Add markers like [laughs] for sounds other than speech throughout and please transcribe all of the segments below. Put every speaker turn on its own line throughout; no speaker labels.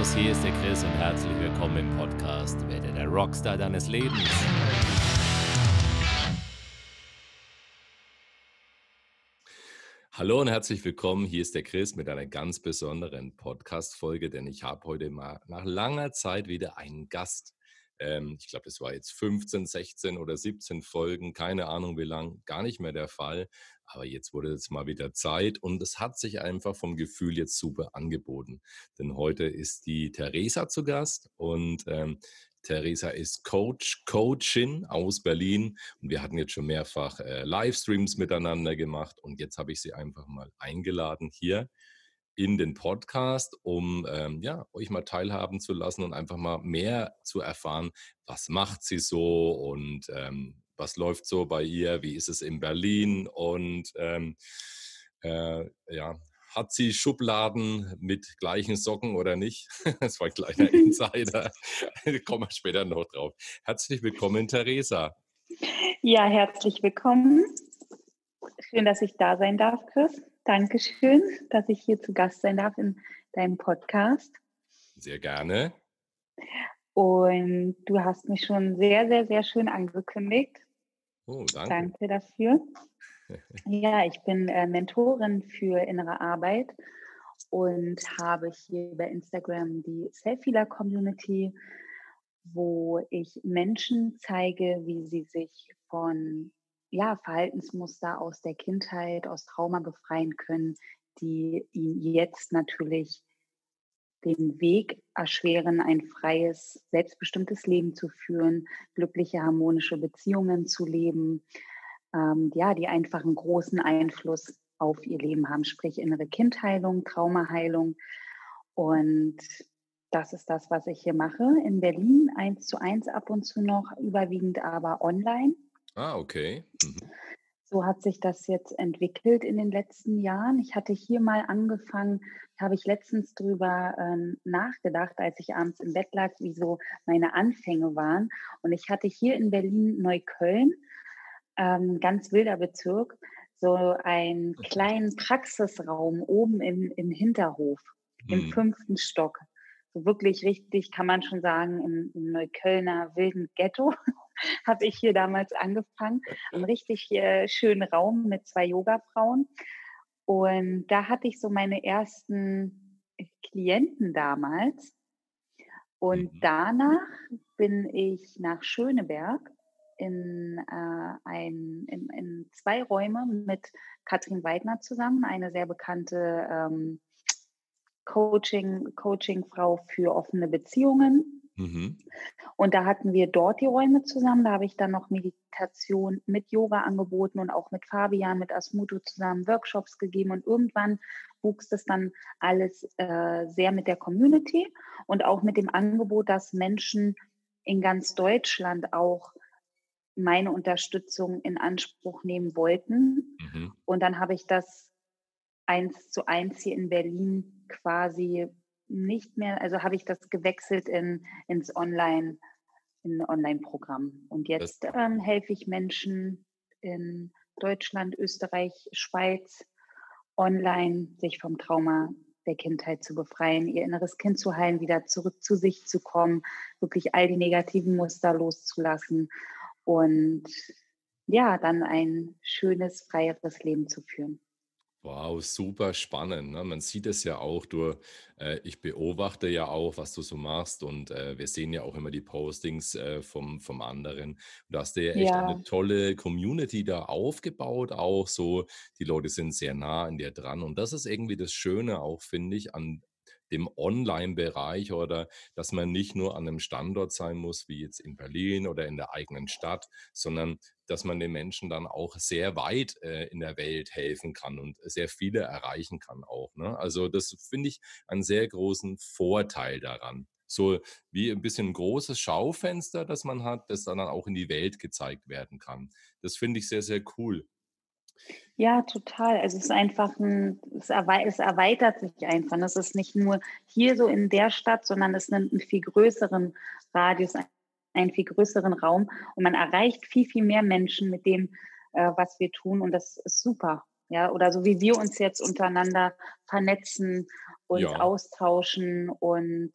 Servus, hier ist der Chris und herzlich willkommen im Podcast Werde der Rockstar deines Lebens. Hallo und herzlich willkommen, hier ist der Chris mit einer ganz besonderen Podcast-Folge, denn ich habe heute mal nach langer Zeit wieder einen Gast. Ähm, ich glaube, es war jetzt 15, 16 oder 17 Folgen, keine Ahnung wie lang, gar nicht mehr der Fall. Aber jetzt wurde es mal wieder Zeit und es hat sich einfach vom Gefühl jetzt super angeboten. Denn heute ist die Theresa zu Gast und ähm, Theresa ist Coach, Coachin aus Berlin und wir hatten jetzt schon mehrfach äh, Livestreams miteinander gemacht und jetzt habe ich sie einfach mal eingeladen hier in den Podcast, um ähm, ja, euch mal teilhaben zu lassen und einfach mal mehr zu erfahren, was macht sie so und ähm, was läuft so bei ihr, wie ist es in Berlin und ähm, äh, ja, hat sie Schubladen mit gleichen Socken oder nicht? [laughs] Das war ein kleiner [laughs] Insider. [laughs] Kommen wir später noch drauf. Herzlich willkommen, Theresa.
Ja, herzlich willkommen. Schön, dass ich da sein darf, Chris. Dankeschön, dass ich hier zu Gast sein darf in deinem Podcast.
Sehr gerne.
Und du hast mich schon sehr, sehr, sehr schön angekündigt.
Oh, danke.
Danke dafür. [laughs] Ja, ich bin äh, Mentorin für innere Arbeit und habe hier bei Instagram die Self-Healer Community, wo ich Menschen zeige, wie sie sich von ja, Verhaltensmuster aus der Kindheit, aus Trauma befreien können, die ihnen jetzt natürlich den Weg erschweren, ein freies, selbstbestimmtes Leben zu führen, glückliche, harmonische Beziehungen zu leben, ähm, ja, die einfach einen großen Einfluss auf ihr Leben haben, sprich innere Kindheilung, Traumaheilung. Und das ist das, was ich hier mache. In Berlin eins zu eins ab und zu noch, überwiegend aber online.
Ah, okay. Mhm.
So hat sich das jetzt entwickelt in den letzten Jahren. Ich hatte hier mal angefangen, habe ich letztens drüber äh, nachgedacht, als ich abends im Bett lag, wie so meine Anfänge waren. Und ich hatte hier in Berlin Neukölln, ähm, ganz wilder Bezirk, so einen kleinen Praxisraum oben im, im Hinterhof, mhm. im fünften Stock. So wirklich richtig, kann man schon sagen, im, im Neuköllner wilden Ghetto. [laughs] [laughs] habe ich hier damals angefangen. Einen richtig äh, schönen Raum mit zwei Yogafrauen. Und da hatte ich so meine ersten Klienten damals. Und mhm. danach bin ich nach Schöneberg in, äh, ein, in, in, zwei Räume mit Katrin Weidner zusammen, eine sehr bekannte ähm, Coaching, Coaching-Frau für offene Beziehungen. Mhm. Und da hatten wir dort die Räume zusammen. Da habe ich dann noch Meditation mit Yoga angeboten und auch mit Fabian, mit Asmuto zusammen Workshops gegeben. Und irgendwann wuchs das dann alles äh, sehr mit der Community und auch mit dem Angebot, dass Menschen in ganz Deutschland auch meine Unterstützung in Anspruch nehmen wollten. Mhm. Und dann habe ich das eins zu eins hier in Berlin quasi nicht mehr, also habe ich das gewechselt in, ins Online, in Online-Programm. Und jetzt ähm, helfe ich Menschen in Deutschland, Österreich, Schweiz online, sich vom Trauma der Kindheit zu befreien, ihr inneres Kind zu heilen, wieder zurück zu sich zu kommen, wirklich all die negativen Muster loszulassen und ja, dann ein schönes, freieres Leben zu führen.
Wow, super spannend. Ne? Man sieht es ja auch, du, äh, ich beobachte ja auch, was du so machst und äh, wir sehen ja auch immer die Postings äh, vom, vom anderen. Du hast ja echt ja. eine tolle Community da aufgebaut, auch so, die Leute sind sehr nah an dir dran und das ist irgendwie das Schöne auch, finde ich, an, dem Online-Bereich oder dass man nicht nur an einem Standort sein muss, wie jetzt in Berlin oder in der eigenen Stadt, sondern dass man den Menschen dann auch sehr weit äh, in der Welt helfen kann und sehr viele erreichen kann auch. Ne? Also das finde ich einen sehr großen Vorteil daran. So wie ein bisschen ein großes Schaufenster, das man hat, das dann auch in die Welt gezeigt werden kann. Das finde ich sehr, sehr cool.
Ja, total. Also es ist einfach ein, es, erweitert sich einfach. Es ist nicht nur hier so in der Stadt, sondern es nimmt einen viel größeren Radius, einen viel größeren Raum und man erreicht viel, viel mehr Menschen mit dem, äh, was wir tun und das ist super. Ja, oder so wie wir uns jetzt untereinander vernetzen uns
Ja.
austauschen und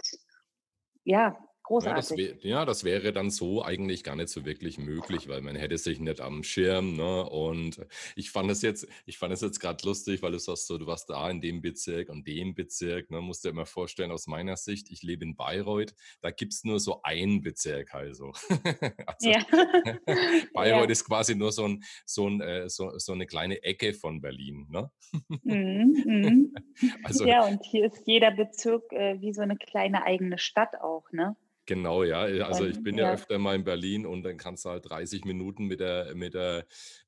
ja,
Ja, das
großartig.
ja, das wäre dann so eigentlich gar nicht so wirklich möglich, weil man hätte sich nicht am Schirm, ne? Und ich fand es jetzt ich fand es jetzt grad lustig, weil du sagst so, du warst da in dem Bezirk und dem Bezirk, ne? Musst dir immer vorstellen, aus meiner Sicht, ich lebe in Bayreuth, da gibt's nur so einen Bezirk also. [laughs] Also,
Ja. [laughs] [laughs]
Bayreuth
Ja.
ist quasi nur so 'n so 'n äh, so so 'ne kleine Ecke von Berlin, ne?
Mhm, mhm.
Also
Ja, und hier ist jeder Bezirk, äh, wie so 'ne kleine eigene Stadt auch, ne?
Genau, ja. Äh, also, ich bin ja
ja.
öfter mal in Berlin und dann kannst du halt 30 Minuten mit der mit der,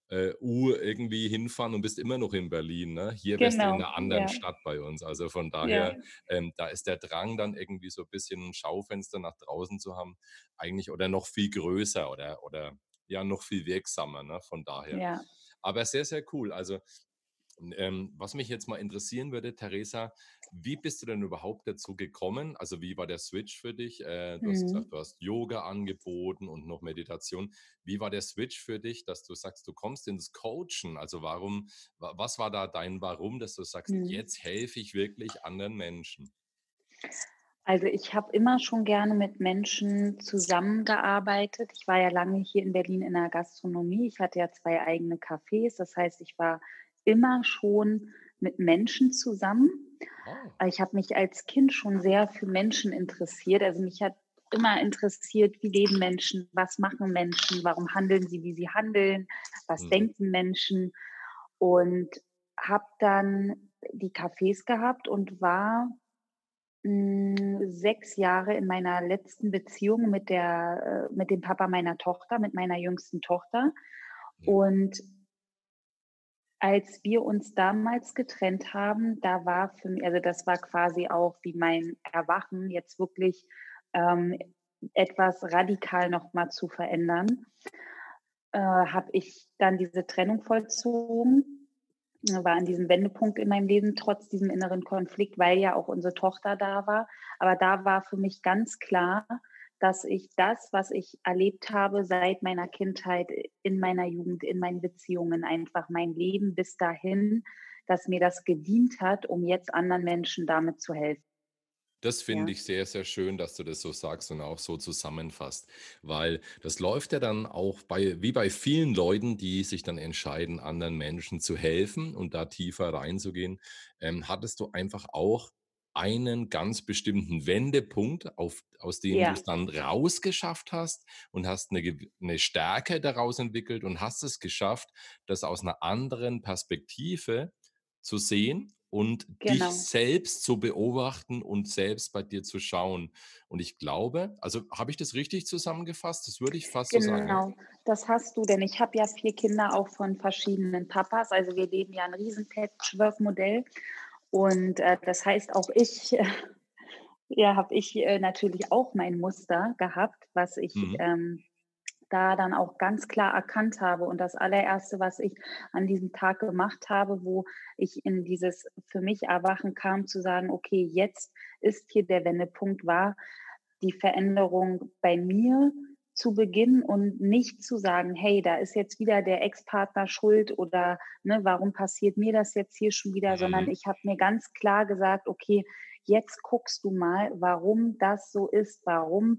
äh, U irgendwie hinfahren und bist immer noch in Berlin, ne? Hier wärst du in
Genau,
'ner anderen
ja.
Stadt bei uns. Also, von
Ja.
daher, ähm, da ist der Drang dann irgendwie so bisschen 'n Schaufenster nach draußen zu haben, eigentlich oder noch viel größer oder oder ja, noch viel wirksamer, ne, von daher.
Ja.
Aber sehr, sehr cool. Also, ähm, was mich jetzt mal interessieren würde, Theresa, wie bist du denn überhaupt dazu gekommen? Also, wie war der Switch für dich? Äh, du hast
Mhm.
gesagt, du hast Yoga angeboten und noch Meditation. Wie war der Switch für dich, dass du sagst, du kommst ins Coachen? Also, warum wa was war da dein Warum, dass du sagst:
Mhm.
„Jetzt helfe ich wirklich anderen Menschen?“
Also, ich habe immer schon gerne mit Menschen zusammengearbeitet. Ich war ja lange hier in Berlin in der Gastronomie. Ich hatte ja 2 eigene Cafés. Das heißt, ich war immer schon mit Menschen zusammen.
Ah.
Äh, ich habe mich als Kind schon sehr für Menschen interessiert. Also, mich hat immer interessiert, wie leben Menschen, was machen Menschen, warum handeln sie, wie sie handeln, was
Mhm.
denken Menschen und habe dann die Cafés gehabt und war, hm, 6 Jahre in meiner letzten Beziehung mit der äh, mit dem Papa meiner Tochter, mit meiner jüngsten Tochter. Und als wir uns damals getrennt haben, da war für mi also, das war quasi auch wie mein Erwachen, jetzt wirklich, ähm, etwas radikal noch mal zu verändern, äh, habe ich dann diese Trennung vollzogen. War an diesem Wendepunkt in meinem Leben trotz diesem inneren Konflikt, weil ja auch unsere Tochter da war. Aber da war für mich ganz klar, dass ich das, was ich erlebt habe seit meiner Kindheit, in meiner Jugend, in meinen Beziehungen, einfach mein Leben bis dahin, dass mir das gedient hat, um jetzt anderen Menschen damit zu helfen.
Das finde
Ja.
ich sehr, sehr schön, dass du das so sagst und auch so zusammenfasst, weil das läuft ja dann auch bei wie bei vielen Leuten, die sich dann entscheiden, anderen Menschen zu helfen und da tiefer reinzugehen, ähm, hattest du einfach auch einen ganz bestimmten Wendepunkt, auf aus dem
Ja.
du's dann rausgeschafft hast und hast 'ne gew 'ne Stärke daraus entwickelt und hast es geschafft, das aus 'ner anderen Perspektive zu sehen und dich
Genau.
selbst zu beobachten und selbst bei dir zu schauen. Und ich glaube also, habe ich das richtig zusammengefasst? Das würde ich fast so sagen?
Genau, das hast du, denn ich habe ja 4 Kinder auch von verschiedenen Papas. Also, wir leben ja 'n riesen Patchwork-Modell und, äh, das heißt, auch ich [laughs] ja, habe ich, äh, natürlich auch mein Muster gehabt, was ich,
Mhm.
ähm, da dann auch ganz klar erkannt habe. Und das Allererste, was ich an diesem Tag gemacht habe, wo ich in dieses für mich Erwachen kam, zu sagen: „Okay, jetzt ist hier der Wendepunkt“, war die Veränderung bei mir zu beginnen und nicht zu sagen: „Hey, da ist jetzt wieder der Ex-Partner schuld“ oder, ne: „Warum passiert mir das jetzt hier schon wieder?“ Sondern
Mhm.
ich habe mir ganz klar gesagt: „Okay, jetzt guckst du mal, warum das so ist, warum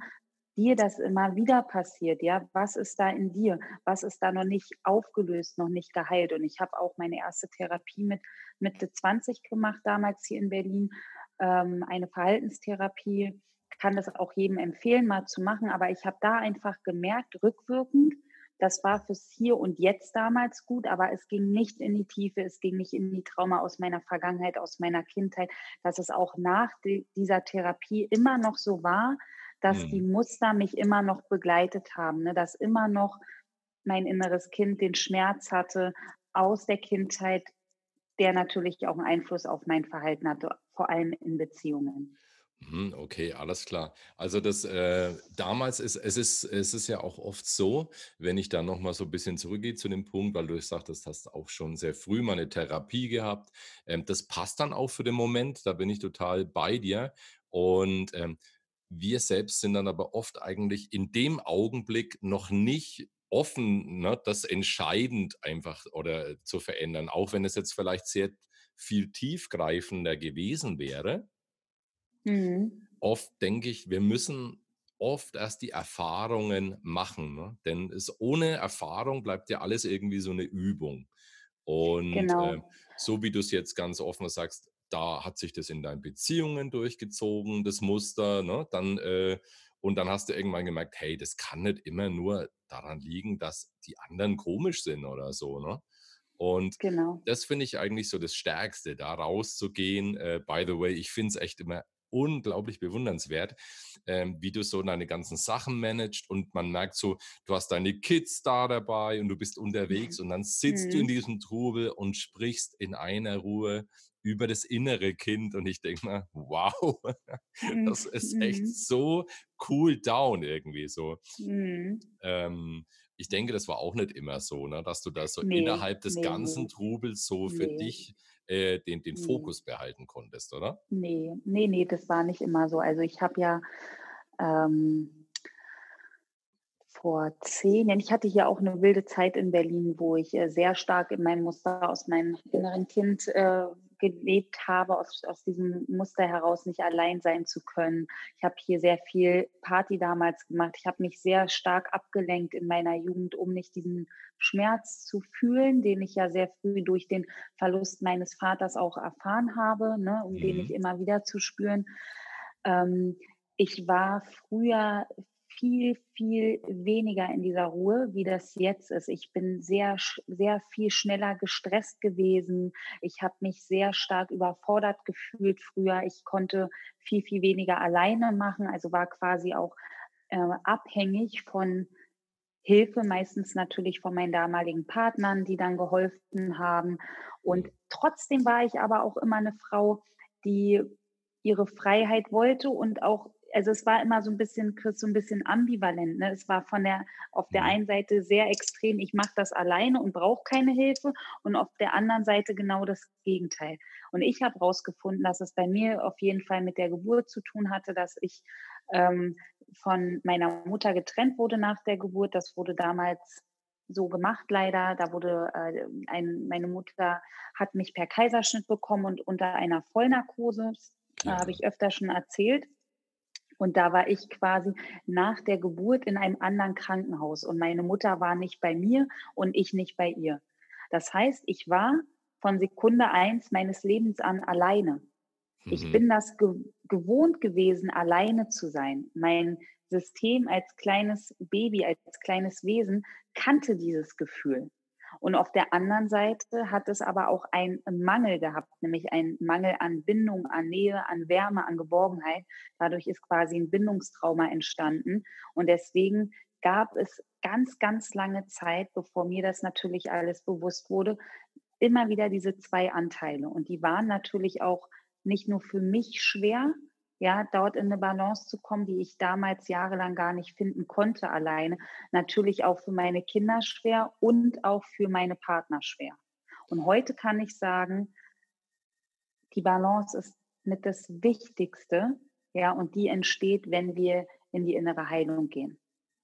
dir das immer wieder passiert, ja? Was ist da in dir? Was ist da noch nicht aufgelöst, noch nicht geheilt?“ Und ich habe auch meine erste Therapie mit Mitte 20 gemacht, damals hier in Berlin, ähm, eine Verhaltenstherapie. Kann das auch jedem empfehlen, mal zu machen, aber ich habe da einfach gemerkt, rückwirkend, das war fürs Hier und Jetzt damals gut, aber es ging nicht in die Tiefe, es ging nicht in die Trauma aus meiner Vergangenheit, aus meiner Kindheit, dass es auch nach di dieser Therapie immer noch so war, dass die
Mhm.
Muster mich immer noch begleitet haben, ne? Dass immer noch mein inneres Kind den Schmerz hatte aus der Kindheit, der natürlich auch 'n Einfluss auf mein Verhalten hatte, vor allem in Beziehungen.
Mhm, okay, alles klar. Also, das, äh damals ist es ist es ist ja auch oft so, wenn ich da noch mal so bisschen zurückgehe zu dem Punkt, weil du sagtest, hast auch schon sehr früh mal 'ne Therapie gehabt. Ähm, das passt dann auch für den Moment, da bin ich total bei dir. Und, ähm, wir selbst sind dann aber oft eigentlich in dem Augenblick noch nicht offen, ne, das entscheidend einfach oder zu verändern, auch wenn es jetzt vielleicht sehr viel tiefgreifender gewesen wäre. Mhm. oft denke ich, wir müssen oft erst die Erfahrungen machen. Ne? Denn es, ohne Erfahrung bleibt ja alles irgendwie so eine Übung. Und genau. äh, so wie du es jetzt ganz offen sagst, da hat sich das in deinen Beziehungen durchgezogen, das Muster, ne? Dann, äh, und dann hast du irgendwann gemerkt, hey, das kann nicht immer nur daran liegen, dass die anderen komisch sind oder so, ne? Und genau. das finde ich eigentlich so das Stärkste, da rauszugehen. Äh, by the way, ich finde es echt immer unglaublich bewundernswert, ähm, wie du so deine ganzen Sachen managst und man merkt so, du hast deine Kids da dabei und du bist unterwegs mhm. und dann sitzt mhm. du in mhm. diesem Trubel und sprichst in einer Ruhe über das innere Kind und ich denke mal, wow, [laughs] das ist echt mhm. so cool down irgendwie so. Mhm. Ähm, ich denke, das war auch nicht immer so, ne? dass du da so nee, innerhalb des nee, ganzen nee. Trubels so für dich äh, den, den Fokus behalten konntest, oder?
Nee, nee, nee, das war nicht immer so. Also ich habe ja ähm, vor zehn Jahren, ich hatte hier auch eine wilde Zeit in Berlin, wo ich äh, sehr stark in meinem Muster aus meinem inneren Kind äh, gelebt habe, aus, aus diesem Muster heraus nicht allein sein zu können. Ich habe hier sehr viel Party damals gemacht. Ich habe mich sehr stark abgelenkt in meiner Jugend, um nicht diesen Schmerz zu fühlen, den ich ja sehr früh durch den Verlust meines Vaters auch erfahren habe, ne, um mhm. den ich immer wieder zu spüren. Ähm, ich war früher viel, viel weniger in dieser Ruhe, wie das jetzt ist. Ich bin sehr, sehr viel schneller gestresst gewesen. Ich habe mich sehr stark überfordert gefühlt früher. Ich konnte viel, viel weniger alleine machen, also war quasi auch äh, abhängig von Hilfe, meistens natürlich von meinen damaligen Partnern, die dann geholfen haben. Und trotzdem war ich aber auch immer eine Frau, die ihre Freiheit wollte und auch also es war immer so ein bisschen, Chris, so ein bisschen ambivalent. Ne? Es war von der, auf der mhm. einen Seite sehr extrem, ich mache das alleine und brauche keine Hilfe und auf der anderen Seite genau das Gegenteil. Und ich habe herausgefunden, dass es bei mir auf jeden Fall mit der Geburt zu tun hatte, dass ich ähm, von meiner Mutter getrennt wurde nach der Geburt. Das wurde damals so gemacht leider. Da wurde äh, ein, meine Mutter hat mich per Kaiserschnitt bekommen und unter einer Vollnarkose. Ja. Äh, habe ich öfter schon erzählt. Und da war ich quasi nach der Geburt in einem anderen Krankenhaus und meine Mutter war nicht bei mir und ich nicht bei ihr. Das heißt, ich war von Sekunde eins meines Lebens an alleine. Mhm. Ich bin das ge gewohnt gewesen, alleine zu sein. Mein System als kleines Baby, als kleines Wesen kannte dieses Gefühl. Und auf der anderen Seite hat es aber auch einen Mangel gehabt, nämlich einen Mangel an Bindung, an Nähe, an Wärme, an Geborgenheit. Dadurch ist quasi ein Bindungstrauma entstanden. Und deswegen gab es ganz, ganz lange Zeit, bevor mir das natürlich alles bewusst wurde, immer wieder diese zwei Anteile. Und die waren natürlich auch nicht nur für mich schwer, ja, dort in eine Balance zu kommen, die ich damals jahrelang gar nicht finden konnte alleine. Natürlich auch für meine Kinder schwer und auch für meine Partner schwer. Und heute kann ich sagen, die Balance ist mit das Wichtigste, ja, und die entsteht, wenn wir in die innere Heilung gehen.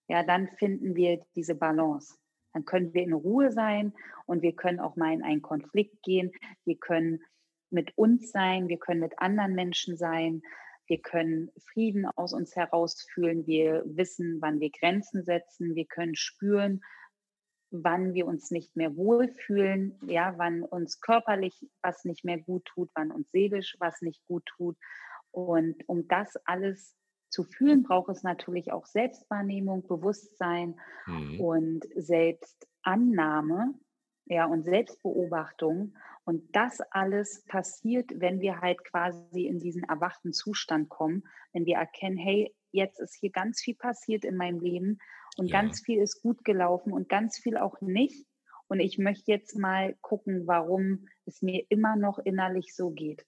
Ja, dann finden wir diese Balance. Dann können wir in Ruhe sein und wir können auch mal in einen Konflikt gehen. Wir können mit uns sein, wir können mit anderen Menschen sein. Wir können Frieden aus uns heraus fühlen. Wir wissen, wann wir Grenzen setzen. Wir können spüren, wann wir uns nicht mehr wohlfühlen, ja, wann uns körperlich was nicht mehr gut tut, wann uns seelisch was nicht gut tut. Und um das alles zu fühlen, braucht es natürlich auch Selbstwahrnehmung, Bewusstsein mhm. und Selbstannahme, ja, und Selbstbeobachtung. Und das alles passiert, wenn wir halt quasi in diesen erwachten Zustand kommen, wenn wir erkennen, hey, jetzt ist hier ganz viel passiert in meinem Leben und ja. ganz viel ist gut gelaufen und ganz viel auch nicht. Und ich möchte jetzt mal gucken, warum es mir immer noch innerlich so geht.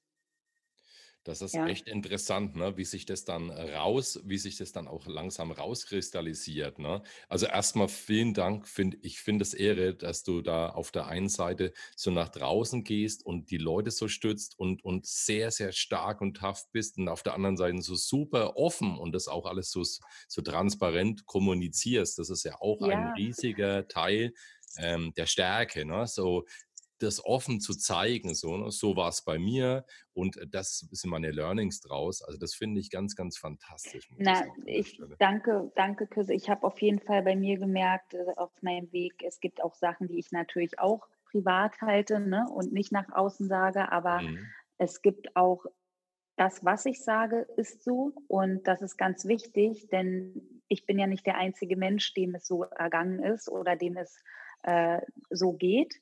Das ist ja. echt interessant, ne? wie sich das dann raus, wie sich das dann auch langsam rauskristallisiert. Ne? Also erstmal vielen Dank, find, ich finde es Ehre, dass du da auf der einen Seite so nach draußen gehst und die Leute so stützt und, und sehr, sehr stark und tough bist und auf der anderen Seite so super offen und das auch alles so, so transparent kommunizierst. Das ist ja auch ja. ein riesiger Teil ähm, der Stärke. Ne? So das offen zu zeigen. So, ne? so war es bei mir und das sind meine Learnings draus. Also das finde ich ganz, ganz fantastisch.
Na, ich danke, danke, Küsse. Ich habe auf jeden Fall bei mir gemerkt, äh, auf meinem Weg, es gibt auch Sachen, die ich natürlich auch privat halte ne? und nicht nach außen sage, aber mhm. es gibt auch das, was ich sage, ist so und das ist ganz wichtig, denn ich bin ja nicht der einzige Mensch, dem es so ergangen ist oder dem es äh, so geht.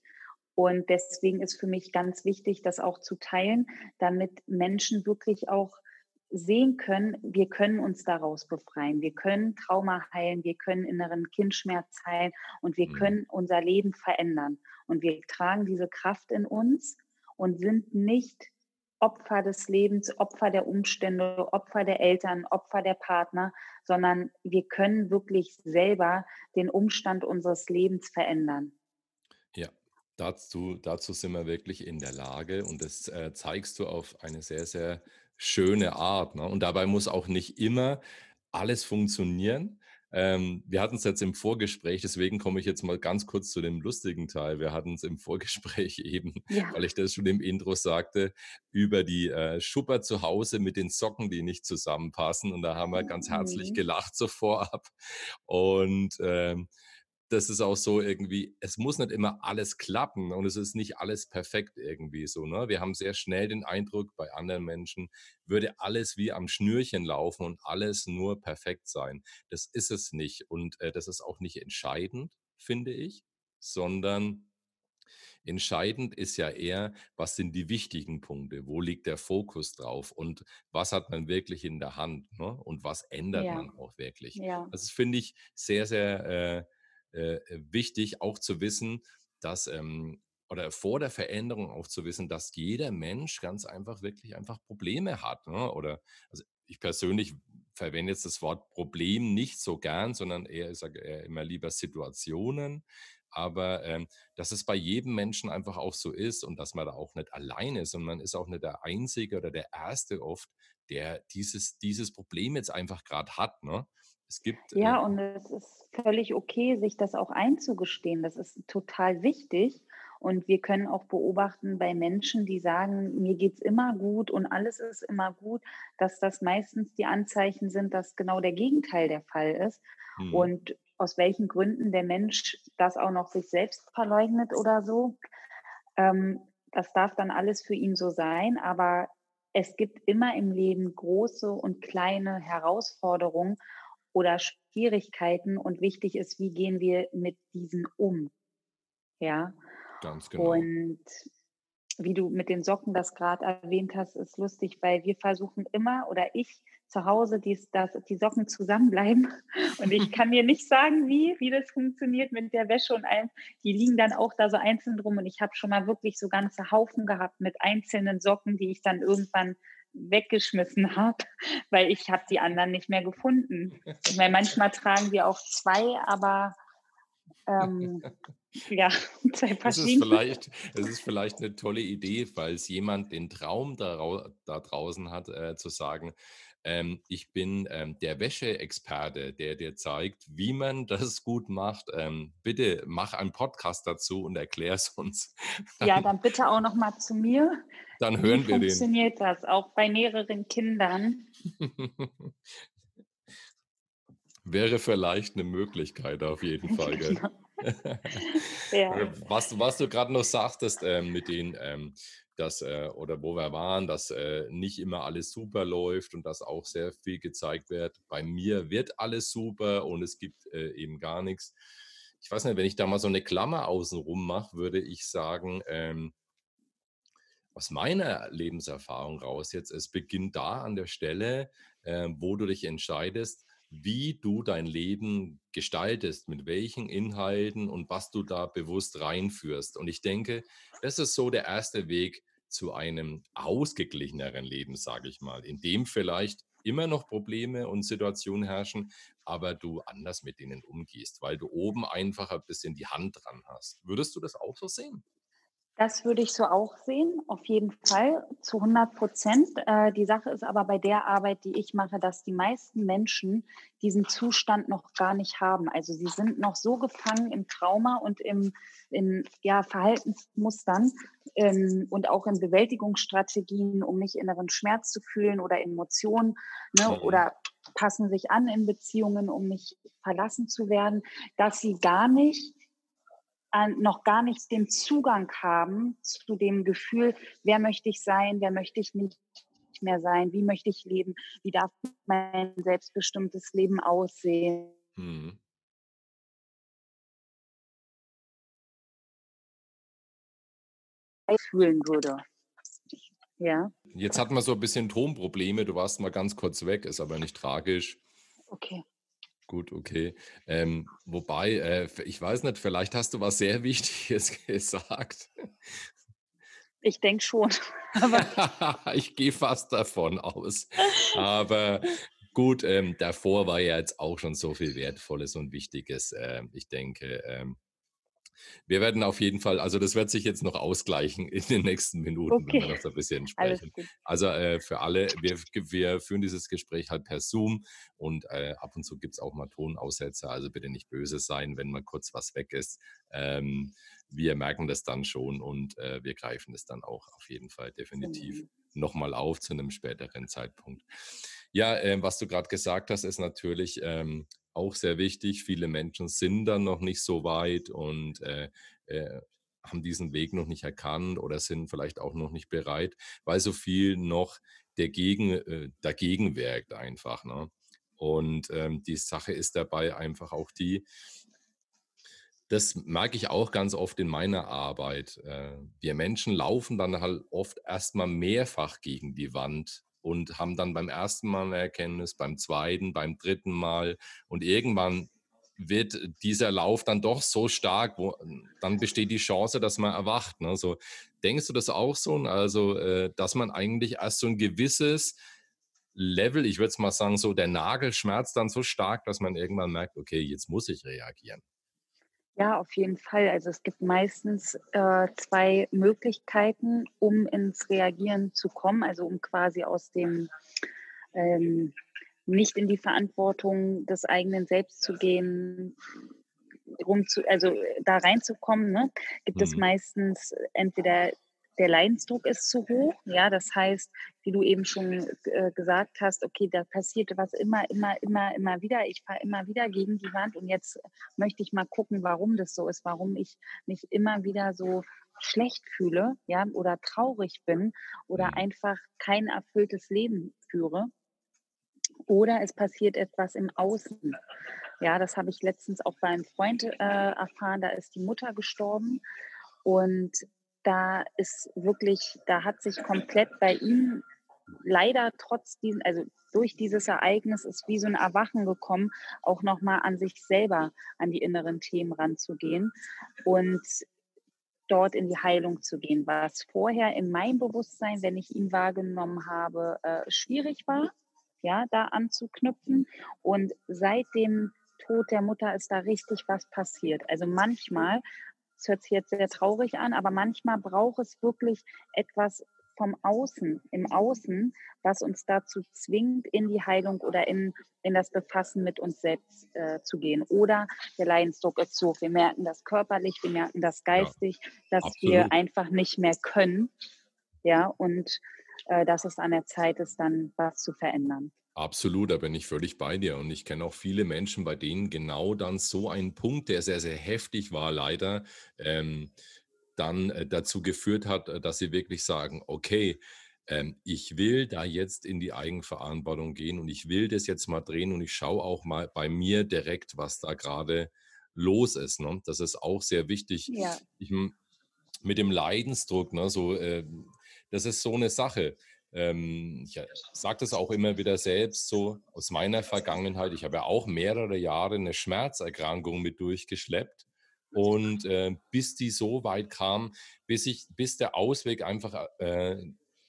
Und deswegen ist für mich ganz wichtig, das auch zu teilen, damit Menschen wirklich auch sehen können, wir können uns daraus befreien, wir können Trauma heilen, wir können inneren Kindschmerz heilen und wir mhm. können unser Leben verändern. Und wir tragen diese Kraft in uns und sind nicht Opfer des Lebens, Opfer der Umstände, Opfer der Eltern, Opfer der Partner, sondern wir können wirklich selber den Umstand unseres Lebens verändern.
Dazu, dazu sind wir wirklich in der Lage und das äh, zeigst du auf eine sehr, sehr schöne Art. Ne? Und dabei muss auch nicht immer alles funktionieren. Ähm, wir hatten es jetzt im Vorgespräch, deswegen komme ich jetzt mal ganz kurz zu dem lustigen Teil. Wir hatten es im Vorgespräch [laughs] eben, ja. weil ich das schon im Intro sagte, über die äh, Schupper zu Hause mit den Socken, die nicht zusammenpassen. Und da haben wir ganz herzlich mhm. gelacht so vorab. Und ähm, das ist auch so irgendwie, es muss nicht immer alles klappen und es ist nicht alles perfekt irgendwie so. Ne? Wir haben sehr schnell den Eindruck, bei anderen Menschen würde alles wie am Schnürchen laufen und alles nur perfekt sein. Das ist es nicht und äh, das ist auch nicht entscheidend, finde ich, sondern Entscheidend ist ja eher, was sind die wichtigen Punkte, wo liegt der Fokus drauf und was hat man wirklich in der Hand ne? und was ändert ja. man auch wirklich. Ja. Das finde ich sehr, sehr äh, äh, wichtig, auch zu wissen, dass ähm, oder vor der Veränderung auch zu wissen, dass jeder Mensch ganz einfach wirklich einfach Probleme hat. Ne? Oder also ich persönlich verwende jetzt das Wort Problem nicht so gern, sondern eher, ich sage eher immer lieber Situationen. Aber ähm, dass es bei jedem Menschen einfach auch so ist und dass man da auch nicht alleine ist und man ist auch nicht der Einzige oder der Erste oft, der dieses, dieses Problem jetzt einfach gerade hat. Ne?
Es gibt. Ja, äh, und es ist völlig okay, sich das auch einzugestehen. Das ist total wichtig. Und wir können auch beobachten bei Menschen, die sagen, mir geht es immer gut und alles ist immer gut, dass das meistens die Anzeichen sind, dass genau der Gegenteil der Fall ist. Hm. Und aus welchen Gründen der Mensch das auch noch sich selbst verleugnet oder so, ähm, das darf dann alles für ihn so sein. Aber es gibt immer im Leben große und kleine Herausforderungen oder Schwierigkeiten und wichtig ist, wie gehen wir mit diesen um. Ja.
Ganz genau.
Und wie du mit den Socken das gerade erwähnt hast, ist lustig, weil wir versuchen immer oder ich zu Hause, dies, dass die Socken zusammenbleiben. [laughs] Und ich kann dir nicht sagen, wie, wie das funktioniert mit der Wäsche und allem. Die liegen dann auch da so einzeln drum. Und ich habe schon mal wirklich so ganze Haufen gehabt mit einzelnen Socken, die ich dann irgendwann weggeschmissen habe, weil ich habe die anderen nicht mehr gefunden. Ich meine, manchmal tragen wir auch zwei, aber ähm, [laughs] ja,
zwei verschiedene. Es ist, vielleicht, es ist vielleicht eine tolle Idee, falls jemand den Traum da, da draußen hat, äh, zu sagen, ähm, ich bin ähm, der Wäscheexperte, der dir zeigt, wie man [laughs] das gut macht. Ähm, bitte mach einen Podcast dazu und erklär es uns. [laughs]
ja, dann bitte auch noch mal zu mir.
Dann hören
wie
wir
den. Wie funktioniert das auch bei mehreren Kindern? [laughs]
Wäre vielleicht eine Möglichkeit auf jeden Fall. Genau. ja. was, was du gerade noch sagtest äh, mit den ähm, dass, äh, oder wo wir waren, dass äh, nicht immer alles super läuft und dass auch sehr viel gezeigt wird. Bei mir wird alles super und es gibt äh, eben gar nichts. Ich weiß nicht, wenn ich da mal so eine Klammer außenrum mache, würde ich sagen, ähm, aus meiner Lebenserfahrung raus jetzt, es beginnt da an der Stelle, äh, wo du dich entscheidest, wie du dein Leben gestaltest, mit welchen Inhalten und was du da bewusst reinführst. Und ich denke, das ist so der erste Weg zu einem ausgeglicheneren Leben, sage ich mal, in dem vielleicht immer noch Probleme und Situationen herrschen, aber du anders mit denen umgehst, weil du oben einfach ein bisschen die Hand dran hast. Würdest du das auch so sehen?
Das würde ich so auch sehen, auf jeden Fall, zu 100 Prozent. Äh, die Sache ist aber bei der Arbeit, die ich mache, dass die meisten Menschen diesen Zustand noch gar nicht haben. Also sie sind noch so gefangen im Trauma und im, in ja, Verhaltensmustern ähm, und auch in Bewältigungsstrategien, um nicht inneren Schmerz zu fühlen oder Emotionen ne, mhm. oder passen sich an in Beziehungen, um nicht verlassen zu werden, dass sie gar nicht noch gar nicht den Zugang haben zu dem Gefühl, wer möchte ich sein, wer möchte ich nicht mehr sein, wie möchte ich leben, wie darf mein selbstbestimmtes Leben aussehen. Hm. fühlen würde. Ja.
Jetzt hatten wir so ein bisschen Tonprobleme. Du warst mal ganz kurz weg, ist aber nicht tragisch.
Okay.
Gut, okay. Ähm, wobei, äh, ich weiß nicht, vielleicht hast du was sehr [laughs] Wichtiges gesagt.
Ich denke schon. [laughs] [laughs]
ich gehe fast davon aus. Aber gut, ähm, davor war ja jetzt auch schon so viel Wertvolles und Wichtiges. Äh, ich denke, ähm, wir werden auf jeden Fall, also das wird sich jetzt noch ausgleichen in den nächsten Minuten, okay. wenn wir noch so ein bisschen [laughs] sprechen. Also äh, für alle, wir, wir führen dieses Gespräch halt per Zoom und äh, ab und zu gibt es auch mal Tonaussetzer, also bitte nicht böse sein, wenn mal kurz was weg ist. Ähm, wir merken das dann schon und äh, wir greifen das dann auch auf jeden Fall definitiv mhm. nochmal auf zu einem späteren Zeitpunkt. Ja, äh, was du gerade gesagt hast, ist natürlich, ähm, auch sehr wichtig. Viele Menschen sind dann noch nicht so weit und äh, äh, haben diesen Weg noch nicht erkannt oder sind vielleicht auch noch nicht bereit, weil so viel noch dagegen, äh, dagegen wirkt einfach. Ne? Und ähm, die Sache ist dabei einfach auch die, das merke ich auch ganz oft in meiner Arbeit. Äh, wir Menschen laufen dann halt oft erstmal mehrfach gegen die Wand und haben dann beim ersten Mal eine Erkenntnis, beim zweiten, beim dritten Mal und irgendwann wird dieser Lauf dann doch so stark, wo dann besteht die Chance, dass man erwacht. Ne? So, denkst du das auch so? Also, äh, dass man eigentlich erst so ein gewisses Level, ich würde es mal sagen, so der Nagelschmerz dann so stark, dass man irgendwann merkt, okay, jetzt muss ich reagieren.
Ja, auf jeden Fall. Also es gibt meistens äh, zwei Möglichkeiten, um ins Reagieren zu kommen, also um quasi aus dem ähm, nicht in die Verantwortung des eigenen Selbst zu gehen, rum zu, also da reinzukommen, ne, gibt mhm. es meistens entweder der Leidensdruck ist zu hoch. Ja, das heißt, wie du eben schon äh, gesagt hast, okay, da passiert was immer, immer, immer, immer wieder. Ich fahre immer wieder gegen die Wand und jetzt möchte ich mal gucken, warum das so ist, warum ich mich immer wieder so schlecht fühle, ja, oder traurig bin oder mhm. einfach kein erfülltes Leben führe. Oder es passiert etwas im Außen. Ja, das habe ich letztens auch bei einem Freund äh, erfahren. Da ist die Mutter gestorben und da ist wirklich, da hat sich komplett bei ihm leider trotz diesen, also durch dieses Ereignis ist wie so ein Erwachen gekommen, auch nochmal an sich selber, an die inneren Themen ranzugehen und dort in die Heilung zu gehen, was vorher in meinem Bewusstsein, wenn ich ihn wahrgenommen habe, äh, schwierig war, ja, da anzuknüpfen. Und seit dem Tod der Mutter ist da richtig was passiert. Also manchmal das hört sich jetzt sehr traurig an, aber manchmal braucht es wirklich etwas vom Außen, im Außen, was uns dazu zwingt, in die Heilung oder in, in das Befassen mit uns selbst äh, zu gehen. Oder der Leidensdruck ist so, wir merken das körperlich, wir merken das geistig, ja, dass absolut. wir einfach nicht mehr können. Ja, und äh, dass es an der Zeit ist, dann was zu verändern.
Absolut, da bin ich völlig bei dir. Und ich kenne auch viele Menschen, bei denen genau dann so ein Punkt, der sehr, sehr heftig war, leider, ähm, dann äh, dazu geführt hat, äh, dass sie wirklich sagen, okay, ähm, ich will da jetzt in die Eigenverantwortung gehen und ich will das jetzt mal drehen und ich schaue auch mal bei mir direkt, was da gerade los ist. Ne? Das ist auch sehr wichtig. Ja. Ich, mit dem Leidensdruck, ne, so, äh, das ist so eine Sache ähm, ich sage das auch immer wieder selbst so aus meiner Vergangenheit. Ich habe ja auch mehrere Jahre eine Schmerzerkrankung mit durchgeschleppt. Und äh, bis die so weit kam, bis, ich, bis der Ausweg einfach, äh,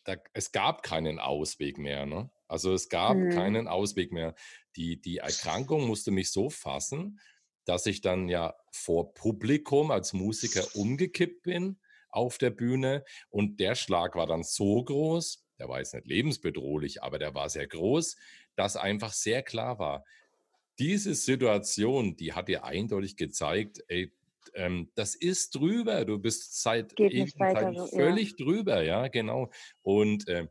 da, es gab keinen Ausweg mehr. Ne? Also es gab mhm. keinen Ausweg mehr. Die, die Erkrankung musste mich so fassen, dass ich dann ja vor Publikum als Musiker umgekippt bin auf der Bühne und der Schlag war dann so groß, der war jetzt nicht lebensbedrohlich, aber der war sehr groß, dass einfach sehr klar war, diese Situation, die hat dir eindeutig gezeigt, ey, ähm, das ist drüber. Du bist seit,
weiter,
seit völlig ja. drüber, ja, genau. Und äh,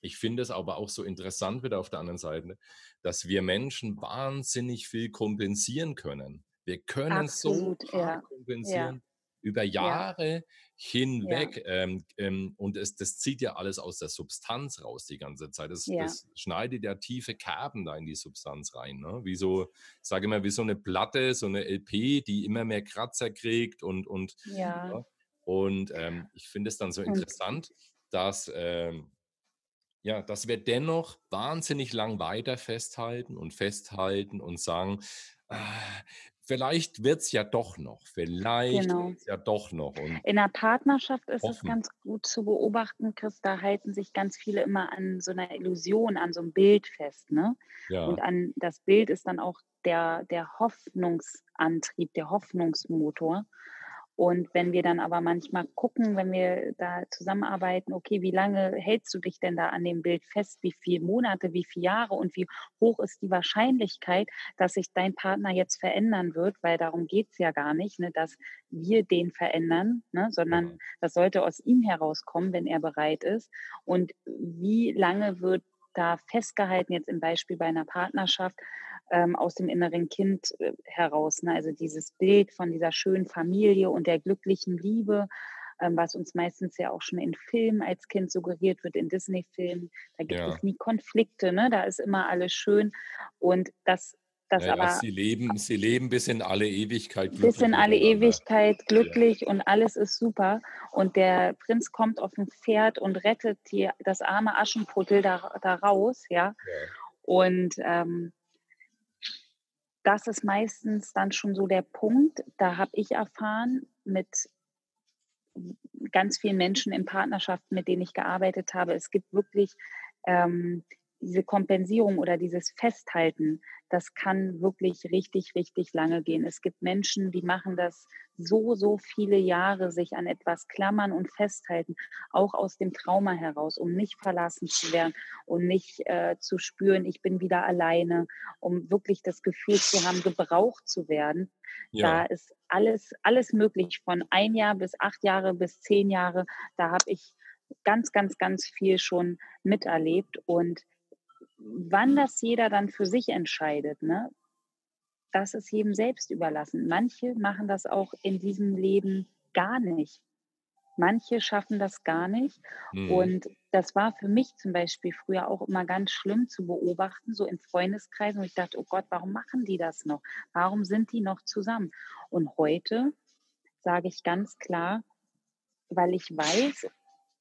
ich finde es aber auch so interessant wieder auf der anderen Seite, dass wir Menschen wahnsinnig viel kompensieren können. Wir können
Absolut,
so ja. kompensieren. Ja über Jahre ja. hinweg. Ja. Ähm, ähm, und es, das zieht ja alles aus der Substanz raus die ganze Zeit. Das, ja. das schneidet ja tiefe Kerben da in die Substanz rein. Ne? Wie so, ich sage immer, wie so eine Platte, so eine LP, die immer mehr Kratzer kriegt und, und,
ja.
und ähm, ich finde es dann so interessant, dass ähm, ja, dass wir dennoch wahnsinnig lang weiter festhalten und festhalten und sagen, ah, vielleicht wird es ja doch noch. Vielleicht genau. wird es ja doch noch. Und
In der Partnerschaft ist hoffen. es ganz gut zu beobachten, Chris, da halten sich ganz viele immer an so einer Illusion, an so einem Bild fest. Ne? Ja. Und an das Bild ist dann auch der, der Hoffnungsantrieb, der Hoffnungsmotor. Und wenn wir dann aber manchmal gucken, wenn wir da zusammenarbeiten, okay, wie lange hältst du dich denn da an dem Bild fest? Wie viele Monate, wie viele Jahre und wie hoch ist die Wahrscheinlichkeit, dass sich dein Partner jetzt verändern wird? Weil darum geht es ja gar nicht, ne, dass wir den verändern, ne, sondern mhm. das sollte aus ihm herauskommen, wenn er bereit ist. Und wie lange wird da festgehalten, jetzt im Beispiel bei einer Partnerschaft, ähm, aus dem inneren Kind äh, heraus. Ne? Also dieses Bild von dieser schönen Familie und der glücklichen Liebe, ähm, was uns meistens ja auch schon in Filmen als Kind suggeriert wird, in Disney-Filmen. Da gibt ja. es nie Konflikte, ne? da ist immer alles schön. Und das das
ja,
aber,
sie, leben, sie leben bis in alle Ewigkeit
glücklich. Bis in alle Ewigkeit glücklich ja. und alles ist super. Und der Prinz kommt auf dem Pferd und rettet die, das arme Aschenputtel da, da raus, ja. ja. Und ähm, das ist meistens dann schon so der Punkt, da habe ich erfahren mit ganz vielen Menschen in Partnerschaften, mit denen ich gearbeitet habe, es gibt wirklich ähm, diese Kompensierung oder dieses Festhalten, das kann wirklich richtig, richtig lange gehen. Es gibt Menschen, die machen das so, so viele Jahre, sich an etwas klammern und festhalten, auch aus dem Trauma heraus, um nicht verlassen zu werden und nicht äh, zu spüren, ich bin wieder alleine, um wirklich das Gefühl zu haben, gebraucht zu werden. Ja. Da ist alles, alles möglich, von ein Jahr bis acht Jahre bis zehn Jahre. Da habe ich ganz, ganz, ganz viel schon miterlebt und wann das jeder dann für sich entscheidet, ne, das ist jedem selbst überlassen. Manche machen das auch in diesem Leben gar nicht. Manche schaffen das gar nicht. Mhm. Und das war für mich zum Beispiel früher auch immer ganz schlimm zu beobachten, so in Freundeskreisen. Und ich dachte, oh Gott, warum machen die das noch? Warum sind die noch zusammen? Und heute sage ich ganz klar, weil ich weiß,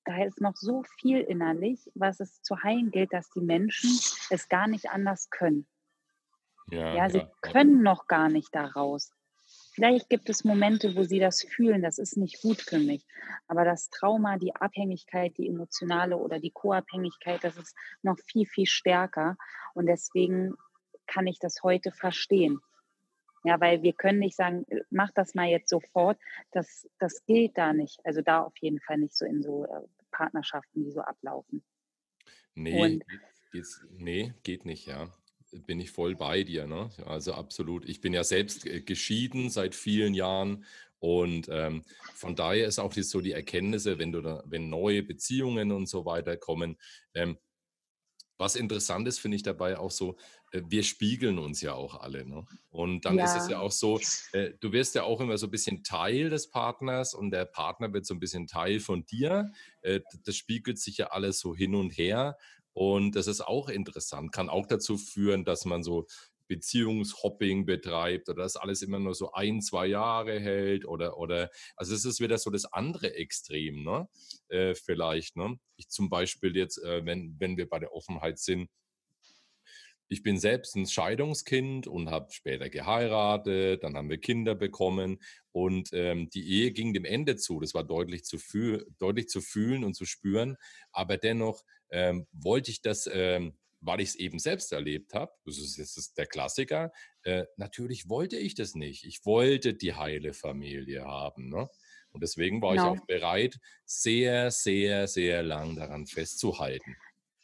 da ist noch so viel innerlich, was es zu heilen gilt, dass die Menschen es gar nicht anders können. Ja, ja sie ja. können noch gar nicht daraus. Vielleicht gibt es Momente, wo sie das fühlen, das ist nicht gut für mich. Aber das Trauma, die Abhängigkeit, die emotionale oder die Co-Abhängigkeit, das ist noch viel, viel stärker. Und deswegen kann ich das heute verstehen. Ja, weil wir können nicht sagen, äh, mach das mal jetzt sofort. Das, das gilt da nicht. Also da auf jeden Fall nicht so in so äh, Partnerschaften, die so ablaufen.
Nee, geht's, nee, geht nicht, ja. Bin ich voll bei dir, ne? Also absolut. Ich bin ja selbst äh, geschieden seit vielen Jahren und ähm, von daher ist auch so die Erkenntnisse, wenn du da, wenn neue Beziehungen und so weiter kommen, ähm, was interessant ist, finde ich dabei auch so, äh, wir spiegeln uns ja auch alle. Ne? Und dann ja. ist es ja auch so, äh, du wirst ja auch immer so ein bisschen Teil des Partners und der Partner wird so ein bisschen Teil von dir. Äh, das spiegelt sich ja alles so hin und her. Und das ist auch interessant, kann auch dazu führen, dass man so Beziehungshopping betreibt oder das alles immer nur so ein, zwei Jahre hält oder, oder also es ist wieder so das andere Extrem, ne? Äh, vielleicht, ne? Ich zum Beispiel jetzt, äh, wenn, wenn wir bei der Offenheit sind, ich bin selbst ein Scheidungskind und habe später geheiratet, dann haben wir Kinder bekommen und ähm, die Ehe ging dem Ende zu. Das war deutlich zu, deutlich zu fühlen und zu spüren, aber dennoch ähm, wollte ich das ähm, weil ich es eben selbst erlebt habe, das ist jetzt der Klassiker, äh, natürlich wollte ich das nicht. Ich wollte die heile Familie haben. Ne? Und deswegen war
Genau.
ich auch bereit, sehr, sehr, sehr lang daran festzuhalten.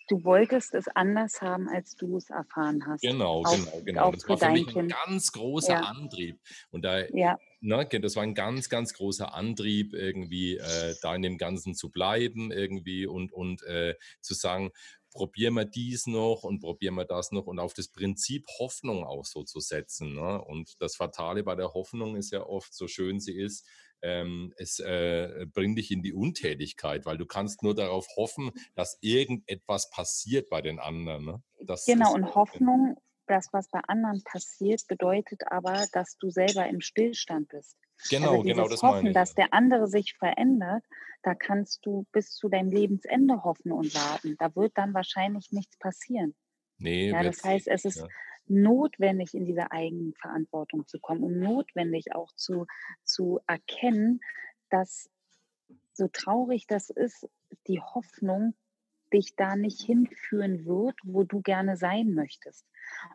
Du wolltest es anders haben, als du es erfahren hast.
Genau,
Auch,
genau, genau. Das war für mich ein ganz großer
Ja,
Antrieb. Und da,
ja,
ne, das war ein ganz, ganz großer Antrieb, irgendwie äh, da in dem Ganzen zu bleiben, irgendwie und, und äh, zu sagen, probieren wir dies noch und probieren wir das noch und auf das Prinzip Hoffnung auch so zu setzen. Ne? Und das Fatale bei der Hoffnung ist ja oft, so schön sie ist, ähm, es äh, bringt dich in die Untätigkeit, weil du kannst nur darauf hoffen, dass irgendetwas passiert bei den anderen. Ne?
Genau. Und Hoffnung, das, was bei anderen passiert, bedeutet aber, dass du selber im Stillstand bist. Also
genau, genau,
dieses
das meine
Hoffen,
ich.
dass der andere sich verändert, da kannst du bis zu deinem Lebensende hoffen und warten. Da wird dann wahrscheinlich nichts passieren.
Nee,
Ja, das heißt, es ist
Ja.
notwendig, in diese Eigenverantwortung zu kommen und notwendig auch zu, zu erkennen, dass so traurig das ist, die Hoffnung dich da nicht hinführen wird, wo du gerne sein möchtest.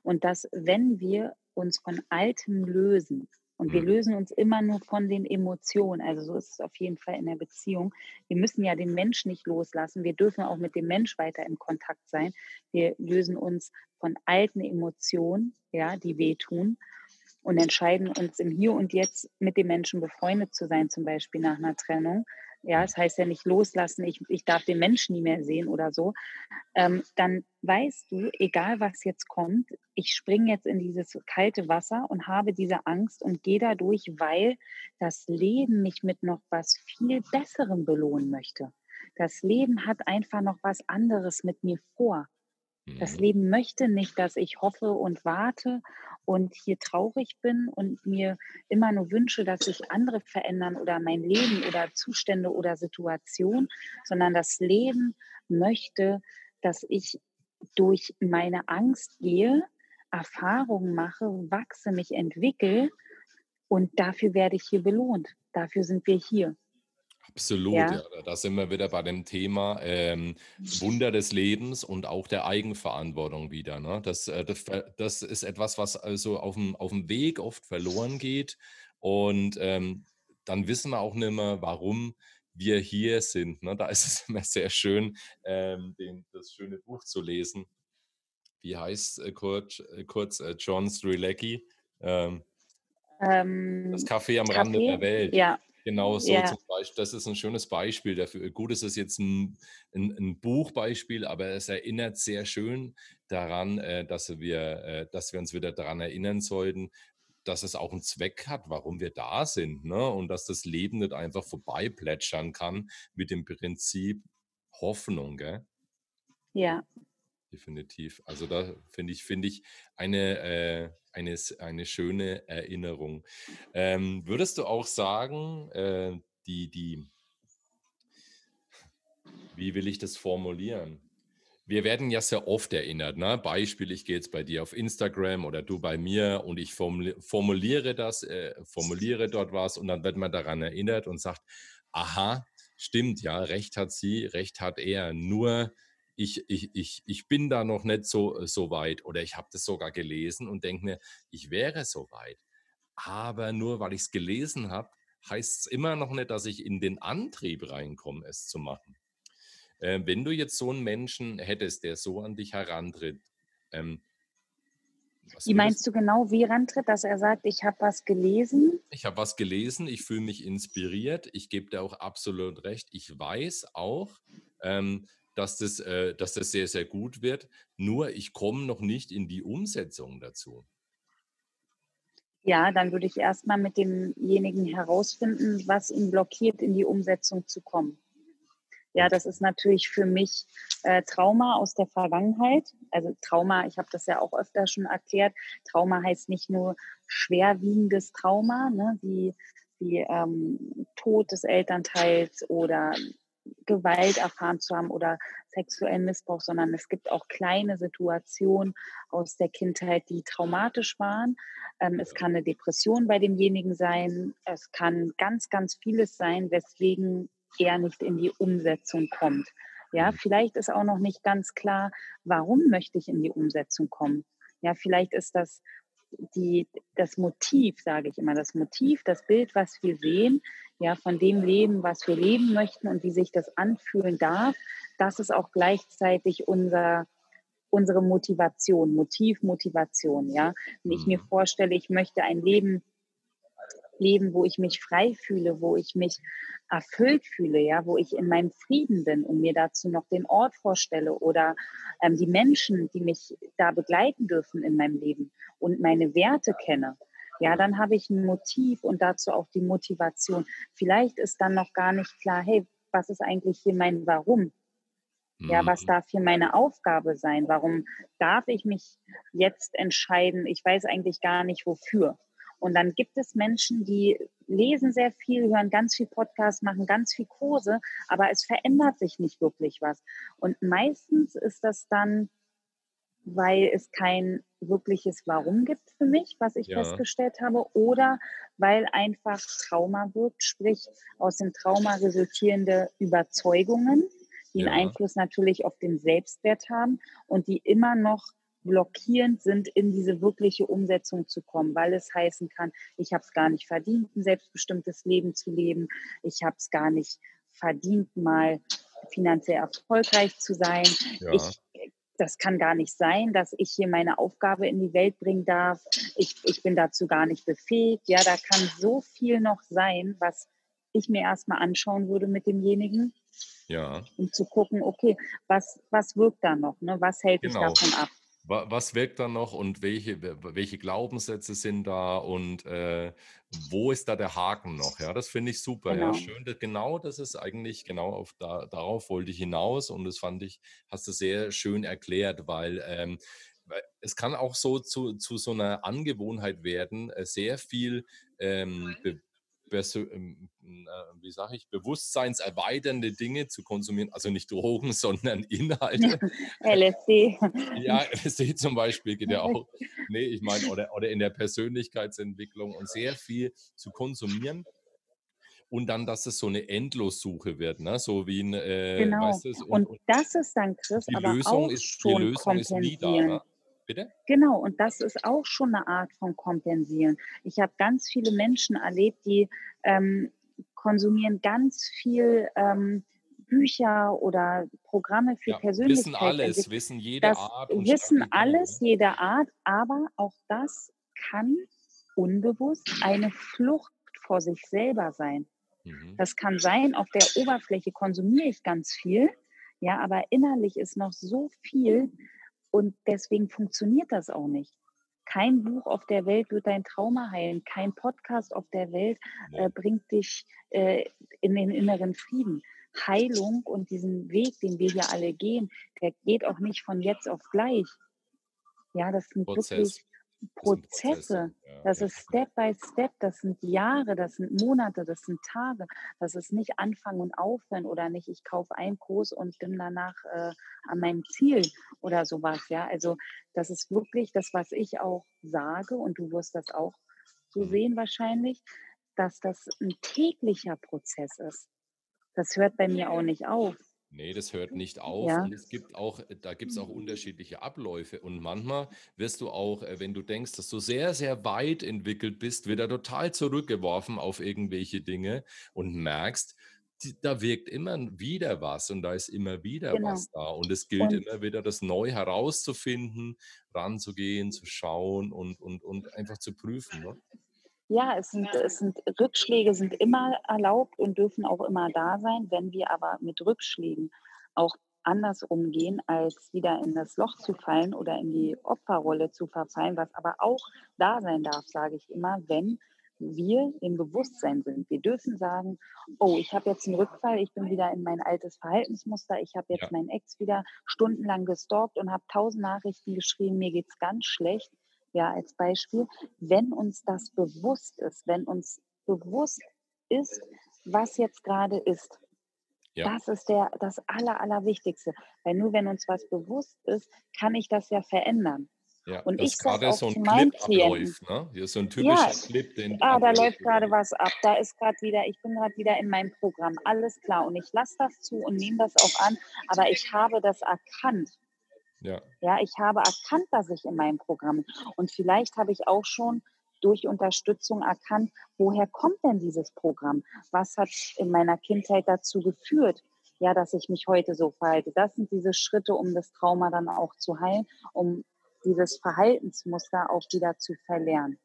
Und dass, wenn wir uns von Altem lösen, und wir
Mhm.
lösen uns immer nur von den Emotionen, also so ist es auf jeden Fall in der Beziehung. Wir müssen ja den Mensch nicht loslassen. Wir dürfen auch mit dem Mensch weiter in Kontakt sein. Wir lösen uns von alten Emotionen, ja, die wehtun und entscheiden uns im Hier und Jetzt mit dem Menschen befreundet zu sein, zum Beispiel nach einer Trennung. Ja, das heißt ja nicht loslassen, ich, ich darf den Menschen nie mehr sehen oder so. Ähm, dann weißt du, egal was jetzt kommt, ich springe jetzt in dieses kalte Wasser und habe diese Angst und gehe da durch, weil das Leben mich mit noch was viel Besserem belohnen möchte. Das Leben hat einfach noch was anderes mit mir vor. Das
Mhm.
Leben möchte nicht, dass ich hoffe und warte und hier traurig bin und mir immer nur wünsche, dass sich andere verändern oder mein Leben oder Zustände oder Situation, sondern das Leben möchte, dass ich durch meine Angst gehe, Erfahrungen mache, wachse, mich entwickle und dafür werde ich hier belohnt. Dafür sind wir hier.
Absolut,
Ja,
ja. Da sind wir wieder bei dem Thema ähm, Wunder des Lebens und auch der Eigenverantwortung wieder. Ne? Das, äh, das, das ist etwas, was also auf dem, auf dem Weg oft verloren geht. Und ähm, dann wissen wir auch nicht mehr, warum wir hier sind. Ne? Da [laughs] ist es immer sehr schön, ähm, den, das schöne Buch zu lesen. Wie heißt äh, kurz, äh, kurz äh, John Strilecki? Ähm, das
ähm,
Café am Rande der Welt.
ja,
Genau so
ja,
zum Beispiel. Das ist ein schönes Beispiel dafür. Gut, es ist jetzt ein, ein, ein Buchbeispiel, aber es erinnert sehr schön daran, äh, dass wir, äh, dass wir uns wieder daran erinnern sollten, dass es auch einen Zweck hat, warum wir da sind. Ne? Und dass das Leben nicht einfach vorbei plätschern kann mit dem Prinzip Hoffnung. Gell?
ja.
Definitiv. Also da finde ich, finde ich eine, äh, eine, eine schöne Erinnerung. Ähm, würdest du auch sagen, äh, die, die, wie will ich das formulieren? Wir werden ja sehr oft erinnert. Ne? Beispiel, ich gehe jetzt bei dir auf Instagram oder du bei mir und ich formuli- formuliere das, äh, formuliere dort was und dann wird man daran erinnert und sagt, aha, stimmt, ja, recht hat sie, recht hat er. Nur ich, ich, ich, ich bin da noch nicht so, so weit oder ich habe das sogar gelesen und denke mir, ich wäre so weit. Aber nur weil ich es gelesen habe, heißt es immer noch nicht, dass ich in den Antrieb reinkomme, es zu machen. Äh, wenn du jetzt so einen Menschen hättest, der so an dich herantritt, ähm,
Wie meinst du genau, wie rantritt, dass er sagt, ich habe was gelesen?
ich habe was gelesen, ich fühle mich inspiriert, ich gebe dir auch absolut recht. Ich weiß auch, ähm, dass, das, äh, dass das sehr, sehr gut wird, nur ich komme noch nicht in die Umsetzung dazu.
Ja, dann würde ich erstmal mit demjenigen herausfinden, was ihn blockiert, in die Umsetzung zu kommen. Ja, das ist natürlich für mich äh, Trauma aus der Vergangenheit. Also Trauma, ich habe das ja auch öfter schon erklärt. Trauma heißt nicht nur schwerwiegendes Trauma, ne, wie, wie ähm, Tod des Elternteils oder Gewalt erfahren zu haben oder sexuellen Missbrauch, sondern es gibt auch kleine Situationen aus der Kindheit, die traumatisch waren. Ähm, es kann eine Depression bei demjenigen sein. Es kann ganz, ganz vieles sein, weswegen er nicht in die Umsetzung kommt. Ja,
Mhm.
vielleicht ist auch noch nicht ganz klar, warum möchte ich in die Umsetzung kommen. Ja, vielleicht ist das die, das Motiv, sage ich immer, das Motiv, das Bild, was wir sehen, ja, von dem Leben, was wir leben möchten und wie sich das anfühlen darf, das ist auch gleichzeitig unser, unsere Motivation, Motiv, Motivation, ja. Wenn ich mir mhm. vorstelle, ich möchte ein Leben leben, wo ich mich frei fühle, wo ich mich erfüllt fühle, ja, wo ich in meinem Frieden bin und mir dazu noch den Ort vorstelle oder ähm, die Menschen, die mich da begleiten dürfen in meinem Leben und meine Werte kenne, ja, dann habe ich ein Motiv und dazu auch die Motivation. Vielleicht ist dann noch gar nicht klar, hey, was ist eigentlich hier mein Warum? Ja, was mhm. darf hier meine Aufgabe sein? Warum darf ich mich jetzt entscheiden? Ich weiß eigentlich gar nicht wofür. Und dann gibt es Menschen, die lesen sehr viel, hören ganz viel Podcasts, machen ganz viel Kurse, aber es verändert sich nicht wirklich was. Und meistens ist das dann, weil es kein wirkliches Warum gibt für mich, was ich ja. festgestellt habe, oder weil einfach Trauma wirkt, sprich aus dem Trauma resultierende Überzeugungen, die ja. einen Einfluss natürlich auf den Selbstwert haben und die immer noch blockierend sind, in diese wirkliche Umsetzung zu kommen, weil es heißen kann, ich habe es gar nicht verdient, ein selbstbestimmtes Leben zu leben, ich habe es gar nicht verdient, mal finanziell erfolgreich zu sein. Ja. Ich, das kann gar nicht sein, dass ich hier meine Aufgabe in die Welt bringen darf. Ich, ich bin dazu gar nicht befähigt. Ja, da kann so viel noch sein, was ich mir erstmal anschauen würde mit demjenigen. Ja. Um zu gucken, okay, was, was wirkt da noch? Ne? Was hält genau. mich davon ab?
Was wirkt da noch und welche, welche Glaubenssätze sind da und äh, wo ist da der Haken noch? Ja, das finde ich super. Genau. Ja, schön. Genau, das ist eigentlich genau auf da, darauf wollte ich hinaus und das fand ich, hast du sehr schön erklärt, weil ähm, es kann auch so zu, zu so einer Angewohnheit werden, äh, sehr viel ähm, be wie sage ich, bewusstseinserweiternde Dinge zu konsumieren, also nicht Drogen, [laughs] sondern Inhalte. [laughs]
LSD.
Ja, LSD zum Beispiel geht ja [laughs] auch. Nee, ich meine, oder, oder in der Persönlichkeitsentwicklung und sehr viel zu konsumieren und dann, dass es so eine Endlossuche wird, ne? so wie ein,
äh, genau. weißt du, und, und, das ist dann, Chris, aber Lösung auch ist, schon die Lösung ist nie da. Ne? Bitte? Genau, und das ist auch schon eine Art von Kompensieren. Ich habe ganz viele Menschen erlebt, die ähm, konsumieren ganz viel ähm, Bücher oder Programme für ja, Persönlichkeit.
Wissen alles, wissen jede
das
Art.
wissen alles, ne? jede Art, aber auch das kann unbewusst eine Flucht vor sich selber sein. Mhm. Das kann sein, auf der Oberfläche konsumiere ich ganz viel, ja, aber innerlich ist noch so viel, und deswegen funktioniert das auch nicht. Kein Buch auf der Welt wird dein Trauma heilen. Kein Podcast auf der Welt äh, bringt dich äh, in den inneren Frieden. Heilung und diesen Weg, den wir hier alle gehen, der geht auch nicht von jetzt auf gleich. Ja, das sind Prozess. wirklich Prozesse. Das ist Step by Step, das sind Jahre, das sind Monate, das sind Tage. Das ist nicht Anfangen und Aufhören oder nicht, ich kaufe einen Kurs und bin danach äh, an meinem Ziel oder sowas. Ja, also das ist wirklich das, was ich auch sage und du wirst das auch so mhm. sehen wahrscheinlich, dass das ein täglicher Prozess ist. Das hört bei mir auch nicht auf.
Nee, das hört nicht auf. Ja. Und es gibt auch, da gibt es auch unterschiedliche Abläufe. Und manchmal wirst du auch, äh, wenn du denkst, dass du sehr, sehr weit entwickelt bist, wieder total zurückgeworfen auf irgendwelche Dinge und merkst, da wirkt immer wieder was und da ist immer wieder genau. was da. Und es gilt und immer wieder, das neu herauszufinden, ranzugehen, zu schauen und, und, und einfach zu prüfen. Ne?
Ja, es sind, es sind Rückschläge sind immer erlaubt und dürfen auch immer da sein. Wenn wir aber mit Rückschlägen auch anders umgehen, als wieder in das Loch zu fallen oder in die Opferrolle zu verfallen, was aber auch da sein darf, sage ich immer, wenn wir im Bewusstsein sind. Wir dürfen sagen, oh, ich habe jetzt einen Rückfall, ich bin wieder in mein altes Verhaltensmuster, ich habe jetzt ja. meinen Ex wieder stundenlang gestalkt und habe tausend Nachrichten geschrieben, mir geht es ganz schlecht ja, als Beispiel, wenn uns das bewusst ist, wenn uns bewusst ist, was jetzt gerade ist. Ja. Das ist der, das Aller, Allerwichtigste. Weil nur wenn uns was bewusst ist, kann ich das ja verändern.
Ja, und ich gerade so ein Clip abläuft, ne? Hier ist so ein typischer ja, Clip,
den. Ah, da läuft gerade was ab. Da ist gerade wieder, ich bin gerade wieder in meinem Programm. Alles klar. Und ich lasse das zu und nehme das auch an. Aber ich habe das erkannt. Ja. ja, ich habe erkannt, dass ich in meinem Programm und vielleicht habe ich auch schon durch Unterstützung erkannt, woher kommt denn dieses Programm? Was hat in meiner Kindheit dazu geführt? Ja, dass ich mich heute so verhalte. Das sind diese Schritte, um das Trauma dann auch zu heilen, um dieses Verhaltensmuster auch wieder zu verlernen.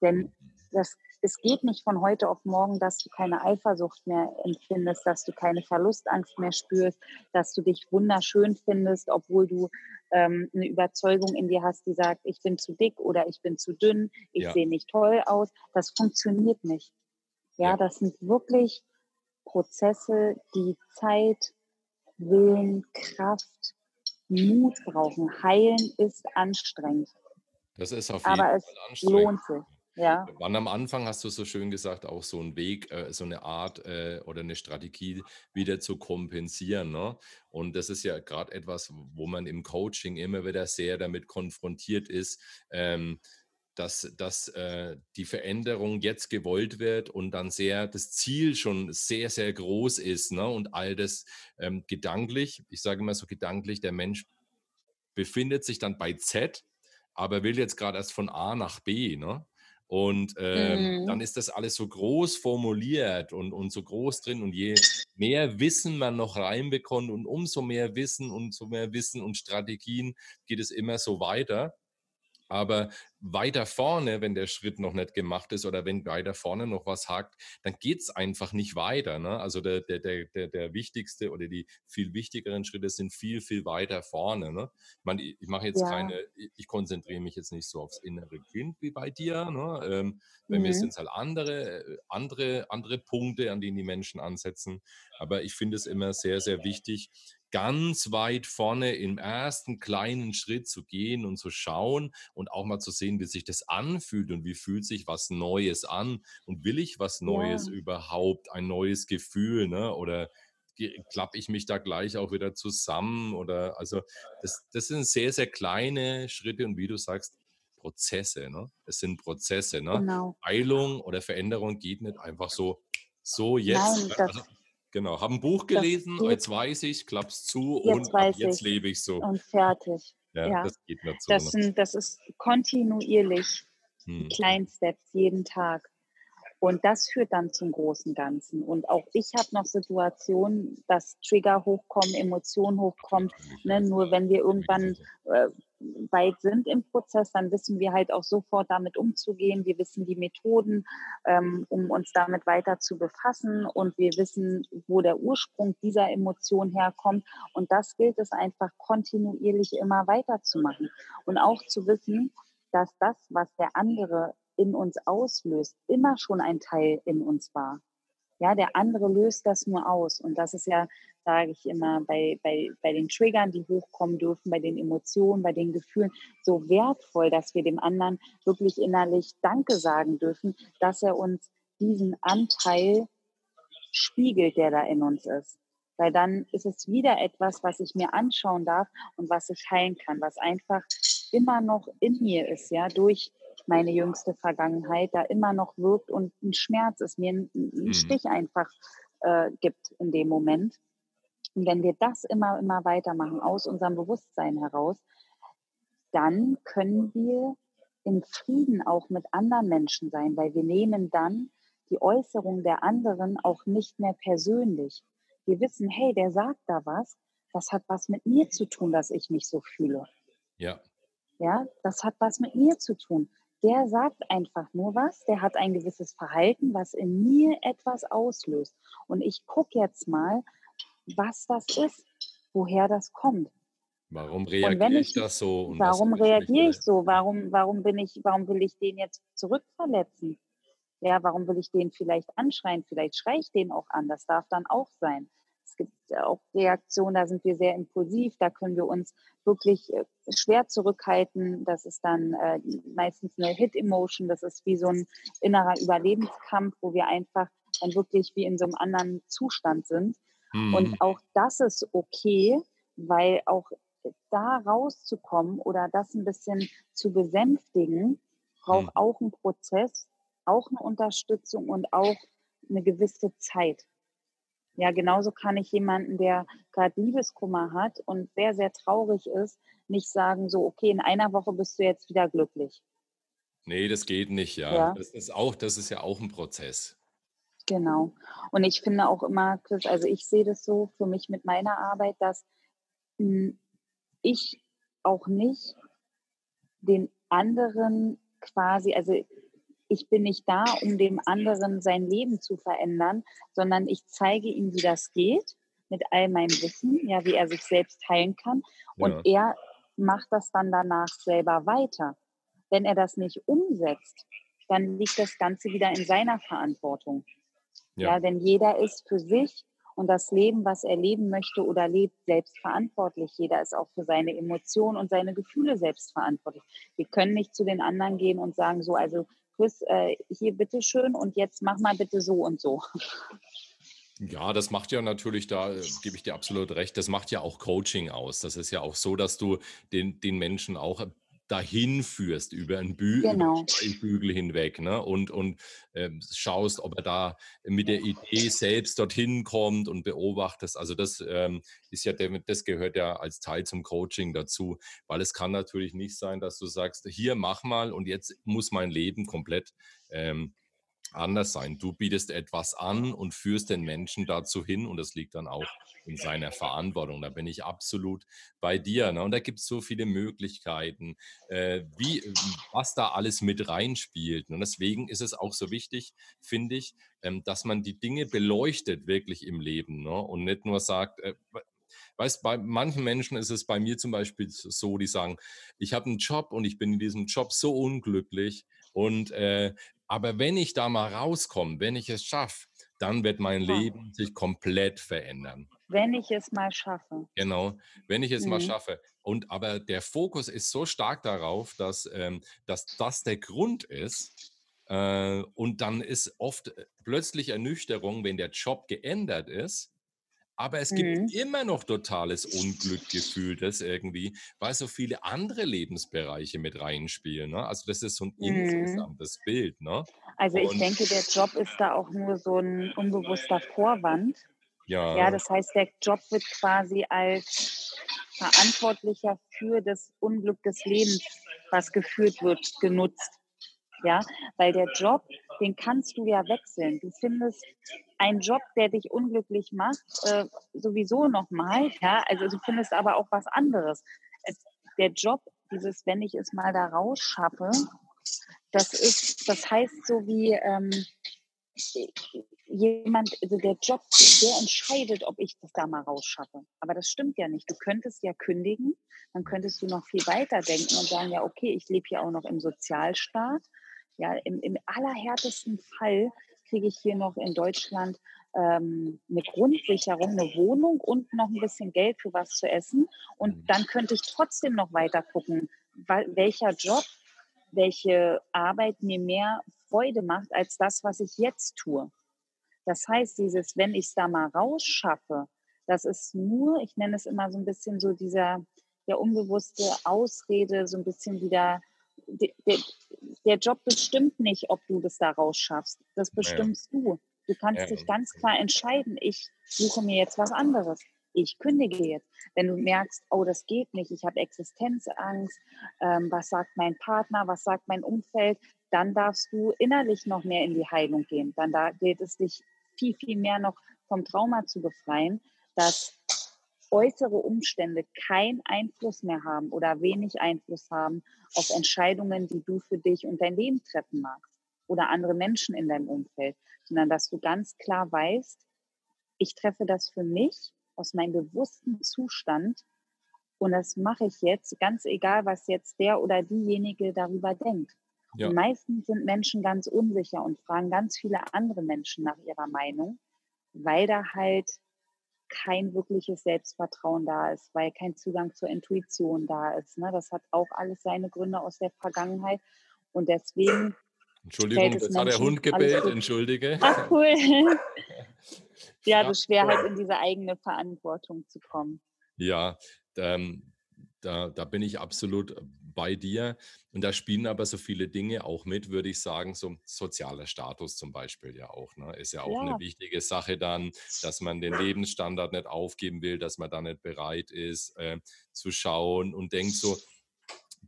Denn das, es geht nicht von heute auf morgen, dass du keine Eifersucht mehr empfindest, dass du keine Verlustangst mehr spürst, dass du dich wunderschön findest, obwohl du ähm, eine Überzeugung in dir hast, die sagt, ich bin zu dick oder ich bin zu dünn, ich ja. sehe nicht toll aus. Das funktioniert nicht. Ja, ja, das sind wirklich Prozesse, die Zeit, Willen, Kraft, Mut brauchen. Heilen ist anstrengend.
Das ist auf jeden Aber
Fall es lohnt sich. Ja.
Wann am Anfang hast du so schön gesagt, auch so ein Weg, äh, so eine Art äh, oder eine Strategie wieder zu kompensieren. Ne? Und das ist ja gerade etwas, wo man im Coaching immer wieder sehr damit konfrontiert ist. Ähm, dass, dass äh, die Veränderung jetzt gewollt wird und dann sehr das Ziel schon sehr, sehr groß ist ne? und all das ähm, gedanklich, ich sage immer so gedanklich, der Mensch befindet sich dann bei Z, aber will jetzt gerade erst von A nach B. Ne? Und ähm, mhm. dann ist das alles so groß formuliert und, und so groß drin. Und je mehr Wissen man noch reinbekommt und umso mehr Wissen und umso mehr Wissen und Strategien geht es immer so weiter. Aber weiter vorne, wenn der Schritt noch nicht gemacht ist oder wenn weiter vorne noch was hakt, dann geht es einfach nicht weiter. Ne? Also der, der, der, der wichtigste oder die viel wichtigeren Schritte sind viel, viel weiter vorne. Ne? Ich, meine, ich mache jetzt ja. keine, ich konzentriere mich jetzt nicht so aufs innere Kind wie bei dir. Ne? Ähm, bei mhm. mir sind es halt andere, äh, andere, andere Punkte, an denen die Menschen ansetzen. Aber ich finde es immer sehr, sehr wichtig, ganz weit vorne im ersten kleinen Schritt zu gehen und zu schauen und auch mal zu sehen, wie sich das anfühlt und wie fühlt sich was Neues an und will ich was Neues ja. überhaupt, ein neues Gefühl, ne? Oder klappe ich mich da gleich auch wieder zusammen oder also das, das sind sehr, sehr kleine Schritte und wie du sagst, Prozesse, ne? Es sind Prozesse, ne? Genau. Heilung oder Veränderung geht nicht einfach so, so jetzt. Nein, also, Genau, habe ein Buch gelesen, jetzt weiß ich, klapp's zu
jetzt
und jetzt lebe ich so.
Und fertig. Ja, ja. das geht nicht so. Das, sind, das ist kontinuierlich, hm. kleinen Steps jeden Tag. Und das führt dann zum großen Ganzen. Und auch ich habe noch Situationen, dass Trigger hochkommen, Emotionen hochkommen. Ne? Nur wenn wir irgendwann äh, weit sind im Prozess, dann wissen wir halt auch sofort damit umzugehen. Wir wissen die Methoden, ähm, um uns damit weiter zu befassen. Und wir wissen, wo der Ursprung dieser Emotion herkommt. Und das gilt es einfach kontinuierlich immer weiterzumachen. Und auch zu wissen, dass das, was der andere in uns auslöst, immer schon ein Teil in uns war. Ja, der andere löst das nur aus. Und das ist ja, sage ich immer, bei, bei, bei den Triggern, die hochkommen dürfen, bei den Emotionen, bei den Gefühlen, so wertvoll, dass wir dem anderen wirklich innerlich Danke sagen dürfen, dass er uns diesen Anteil spiegelt, der da in uns ist. Weil dann ist es wieder etwas, was ich mir anschauen darf und was ich heilen kann, was einfach immer noch in mir ist, ja, durch meine jüngste Vergangenheit da immer noch wirkt und ein Schmerz ist, mir einen, mhm. Stich einfach äh, gibt in dem Moment. Und wenn wir das immer, immer weitermachen aus unserem Bewusstsein heraus, dann können wir in Frieden auch mit anderen Menschen sein, weil wir nehmen dann die Äußerung der anderen auch nicht mehr persönlich. Wir wissen, hey, der sagt da was, das hat was mit mir zu tun, dass ich mich so fühle.
Ja.
Ja, das hat was mit mir zu tun der sagt einfach nur was, der hat ein gewisses Verhalten, was in mir etwas auslöst. Und ich gucke jetzt mal, was das ist, woher das kommt.
Warum reagiere ich, ich, das so?
warum reagiere ich so? Warum, warum bin ich, warum will ich den jetzt zurückverletzen? Ja, warum will ich den vielleicht anschreien? Vielleicht schreie ich den auch an. Das darf dann auch sein. Es gibt auch Reaktionen, da sind wir sehr impulsiv, da können wir uns wirklich äh, schwer zurückhalten. Das ist dann äh, meistens eine Hit-Emotion, das ist wie so ein innerer Überlebenskampf, wo wir einfach dann wirklich wie in so einem anderen Zustand sind. Mhm. Und auch das ist okay, weil auch da rauszukommen oder das ein bisschen zu besänftigen, braucht mhm. auch einen Prozess, auch eine Unterstützung und auch eine gewisse Zeit. Ja, genauso kann ich jemanden, der gerade Liebeskummer hat und sehr, sehr traurig ist, nicht sagen, so, okay, in einer Woche bist du jetzt wieder glücklich.
Nee, das geht nicht, ja. ja. Das ist auch, das ist ja auch ein Prozess.
Genau. Und ich finde auch immer, Chris, also ich sehe das so für mich mit meiner Arbeit, dass hm, ich auch nicht den anderen quasi, also ich bin nicht da, um dem anderen sein Leben zu verändern, sondern ich zeige ihm, wie das geht mit all meinem Wissen, ja, wie er sich selbst heilen kann. Und ja. er macht das dann danach selber weiter. Wenn er das nicht umsetzt, dann liegt das Ganze wieder in seiner Verantwortung. Ja. ja, denn jeder ist für sich und das Leben, was er leben möchte oder lebt, selbst verantwortlich. Jeder ist auch für seine Emotionen und seine Gefühle selbst verantwortlich. Wir können nicht zu den anderen gehen und sagen, so, also Chris, äh, hier bitteschön und jetzt mach mal bitte so und so.
Ja, das macht ja natürlich, da äh, gebe ich dir absolut recht, das macht ja auch Coaching aus. Das ist ja auch so, dass du den, den Menschen auch dahin führst über einen, Bü genau. über Bügel hinweg ne? und, und äh, schaust, ob er da mit der Idee selbst dorthin kommt und beobachtest. Also das ähm, ist ja, das gehört ja als Teil zum Coaching dazu, weil es kann natürlich nicht sein, dass du sagst, hier mach mal und jetzt muss mein Leben komplett ähm, anders sein. Du bietest etwas an und führst den Menschen dazu hin und das liegt dann auch in seiner Verantwortung. Da bin ich absolut bei dir. Ne? Und da gibt es so viele Möglichkeiten, äh, wie, was da alles mit reinspielt. Und deswegen ist es auch so wichtig, finde ich, ähm, dass man die Dinge beleuchtet wirklich im Leben ne? und nicht nur sagt, äh, Weißt, bei manchen Menschen ist es bei mir zum Beispiel so, die sagen, ich habe einen Job und ich bin in diesem Job so unglücklich und äh, aber wenn ich da mal rauskomme, wenn ich es schaffe, dann wird mein ja. Leben sich komplett verändern.
Wenn ich es mal schaffe.
Genau, wenn ich es mhm. mal schaffe. Und aber der Fokus ist so stark darauf, dass, ähm, dass das der Grund ist. Äh, und dann ist oft äh, plötzlich Ernüchterung, wenn der Job geändert ist aber es gibt mhm. immer noch totales Unglück gefühltes irgendwie, weil so viele andere Lebensbereiche mit reinspielen. Ne? Also das ist so ein mhm. insgesamtes Bild. Ne?
Also ich Und, denke, der Job ist da auch nur so ein unbewusster Vorwand. Ja. ja, das heißt, der Job wird quasi als Verantwortlicher für das Unglück des Lebens, was geführt wird, genutzt. Ja, weil der Job, den kannst du ja wechseln. Du findest einen Job, der dich unglücklich macht, äh, sowieso nochmal. Ja, also du findest aber auch was anderes. Es, der Job, dieses, wenn ich es mal da rausschaffe, das ist, das heißt so wie ähm, jemand, also der Job, der entscheidet, ob ich das da mal rausschaffe. Aber das stimmt ja nicht. Du könntest ja kündigen, dann könntest du noch viel weiter denken und sagen, ja, okay, ich lebe hier auch noch im Sozialstaat ja, im, im allerhärtesten Fall kriege ich hier noch in Deutschland ähm, eine Grundsicherung, eine Wohnung und noch ein bisschen Geld für was zu essen. Und mhm. dann könnte ich trotzdem noch weiter gucken, welcher Job, welche Arbeit mir mehr Freude macht als das, was ich jetzt tue. Das heißt, dieses, wenn ich es da mal rausschaffe, das ist nur, ich nenne es immer so ein bisschen so dieser der unbewusste Ausrede, so ein bisschen wieder der, der Job bestimmt nicht, ob du das da rausschaffst. Das bestimmst ja. du. Du kannst ja. dich ganz klar entscheiden, ich suche mir jetzt was anderes. Ich kündige jetzt. Wenn du merkst, oh, das geht nicht, ich habe Existenzangst, ähm, was sagt mein Partner, was sagt mein Umfeld, dann darfst du innerlich noch mehr in die Heilung gehen. Dann da gilt es dich viel, viel mehr noch vom Trauma zu befreien, dass äußere Umstände keinen Einfluss mehr haben oder wenig Einfluss haben auf Entscheidungen, die du für dich und dein Leben treffen magst oder andere Menschen in deinem Umfeld, sondern dass du ganz klar weißt, ich treffe das für mich aus meinem bewussten Zustand und das mache ich jetzt, ganz egal, was jetzt der oder diejenige darüber denkt. Ja. Und meistens sind Menschen ganz unsicher und fragen ganz viele andere Menschen nach ihrer Meinung, weil da halt kein wirkliches Selbstvertrauen da ist, weil kein Zugang zur Intuition da ist. Ne? Das hat auch alles seine Gründe aus der Vergangenheit. Und deswegen.
Entschuldigung, jetzt hat der Hund gebellt, entschuldige.
Ach cool. [laughs] ja, so schwer halt in diese eigene Verantwortung zu kommen.
Ja, ähm, da, da bin ich absolut bei dir. Und da spielen aber so viele Dinge auch mit, würde ich sagen, so sozialer Status zum Beispiel ja auch. Ne? Ist ja auch ja. eine wichtige Sache dann, dass man den Lebensstandard nicht aufgeben will, dass man da nicht bereit ist äh, zu schauen und denkt so,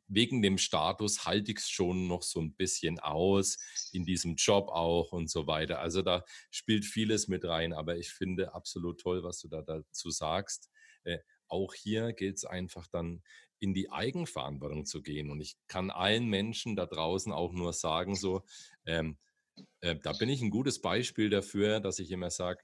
wegen dem Status halte ich es schon noch so ein bisschen aus, in diesem Job auch und so weiter. Also da spielt vieles mit rein, aber ich finde absolut toll, was du da dazu sagst. Äh, auch hier gilt es einfach dann in die Eigenverantwortung zu gehen. Und ich kann allen Menschen da draußen auch nur sagen, so, ähm, äh, da bin ich ein gutes Beispiel dafür, dass ich immer sage,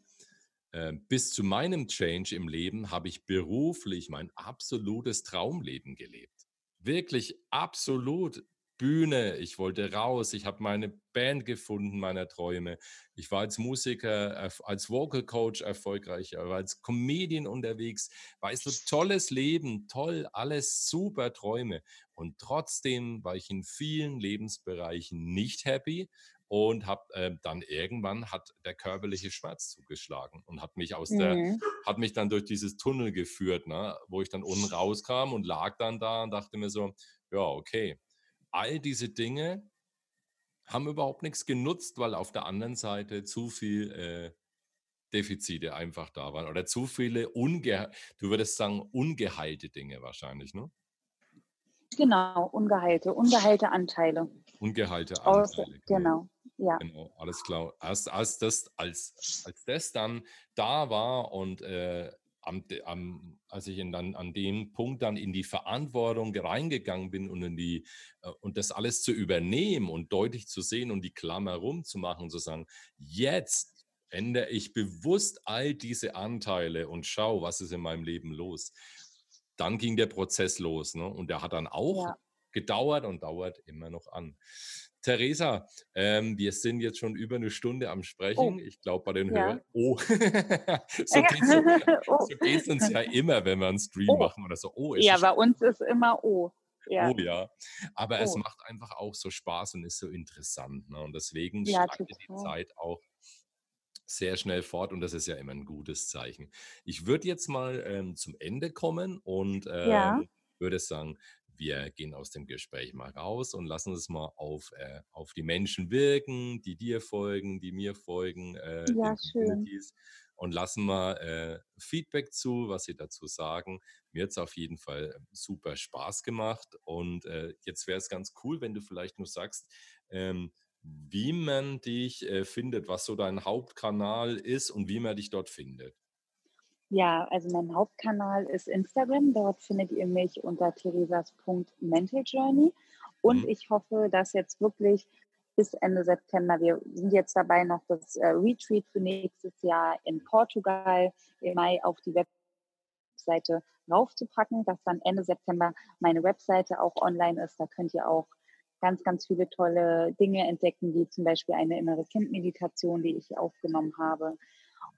äh, bis zu meinem Change im Leben habe ich beruflich mein absolutes Traumleben gelebt. Wirklich absolut. Bühne, ich wollte raus, ich habe meine Band gefunden, meiner Träume. Ich war als Musiker, als Vocal Coach erfolgreich, war als Comedian unterwegs, weißt du, tolles Leben, toll, alles super Träume. Und trotzdem war ich in vielen Lebensbereichen nicht happy und habe äh, dann irgendwann hat der körperliche Schmerz zugeschlagen und hat mich aus mhm. der hat mich dann durch dieses Tunnel geführt, ne, wo ich dann unten rauskam und lag dann da und dachte mir so, ja, okay. All diese Dinge haben überhaupt nichts genutzt, weil auf der anderen Seite zu viel äh, Defizite einfach da waren oder zu viele unge du würdest sagen ungeheilte Dinge wahrscheinlich, ne?
Genau, ungeheilte, ungeheilte Anteile.
Ungeheilte Anteile.
Genau. genau. Ja.
Genau, alles klar. Als, als, das, als, als das dann da war und äh, am, am, als ich dann an dem Punkt dann in die Verantwortung reingegangen bin und in die äh, und das alles zu übernehmen und deutlich zu sehen und die Klammer rumzumachen und zu sagen, jetzt ändere ich bewusst all diese Anteile und schau, was ist in meinem Leben los. Dann ging der Prozess los, ne? Und der hat dann auch ja. gedauert und dauert immer noch an. Theresa, ähm, wir sind jetzt schon über eine Stunde am oh. Sprechen. Oh. Ich glaube, bei den ja. Hörern. [laughs] [laughs] Oh, so geht es oh. so uns ja immer, wenn wir einen Stream oh. machen oder so.
Oh, ja, bei uns ist immer Oh.
Ja. Oh ja. Aber oh. es macht einfach auch so Spaß und ist so interessant. Ne? Und deswegen ja, schreitet die Zeit auch sehr schnell fort und das ist ja immer ein gutes Zeichen. Ich würde jetzt mal ähm, zum Ende kommen und ähm, ja. würde sagen, wir gehen aus dem Gespräch mal raus und lassen es mal auf, äh, auf die Menschen wirken, die dir folgen, die mir folgen, äh, ja, schön. und lassen mal äh, Feedback zu, was sie dazu sagen. Mir hat es auf jeden Fall ähm, super Spaß gemacht und äh, jetzt wäre es ganz cool, wenn du vielleicht nur sagst, ähm, wie man dich äh, findet, was so dein Hauptkanal ist und wie man dich dort findet.
Ja, also mein Hauptkanal ist Instagram. Dort findet ihr mich unter theresas.mentaljourney. Und mhm. ich hoffe, dass jetzt wirklich bis Ende September, wir sind jetzt dabei, noch das äh, Retreat für nächstes Jahr in Portugal im Mai auf die Webseite raufzupacken, dass dann Ende September meine Webseite auch online ist. Da könnt ihr auch ganz, ganz viele tolle Dinge entdecken, wie zum Beispiel eine innere Kindmeditation, die ich aufgenommen habe.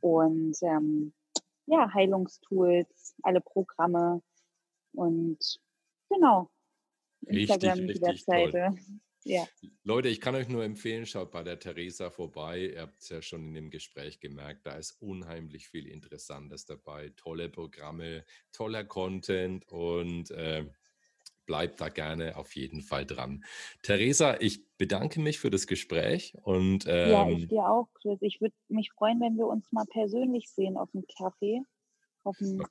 Und ähm, ja, Heilungstools, alle Programme und genau.
Instagram, richtig, die Webseite. [laughs] Ja. Leute, ich kann euch nur empfehlen, schaut bei der Theresa vorbei. Ihr habt es ja schon in dem Gespräch gemerkt, da ist unheimlich viel Interessantes dabei. Tolle Programme, toller Content und äh, bleibt da gerne auf jeden Fall dran. Theresa, ich bedanke mich für das Gespräch und
ähm, ja, ich ähm dir auch, Chris. Ich würde mich freuen, wenn wir uns mal persönlich sehen auf dem Kaffee. Auf dem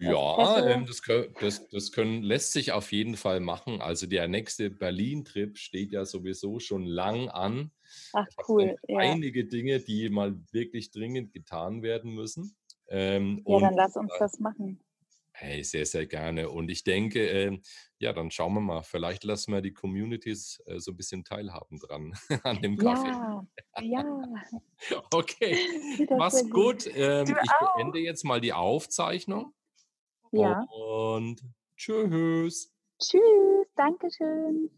ja, ähm, das, das, das können, lässt sich auf jeden Fall machen. Also der nächste Berlin-Trip steht ja sowieso schon lang an.
Ach cool.
Ja. Einige Dinge, die mal wirklich dringend getan werden müssen.
Ähm, ja, dann lass uns das machen.
Hey, sehr, sehr gerne. Und ich denke, äh, ja, dann schauen wir mal. Vielleicht lassen wir die Communities äh, so ein bisschen teilhaben dran [laughs] an dem Kaffee.
Ja, [laughs] ja.
okay, [laughs] mach's gut. Ähm, ich auch. beende jetzt mal die Aufzeichnung.
Ja.
Und tschüss.
Tschüss, Dankeschön.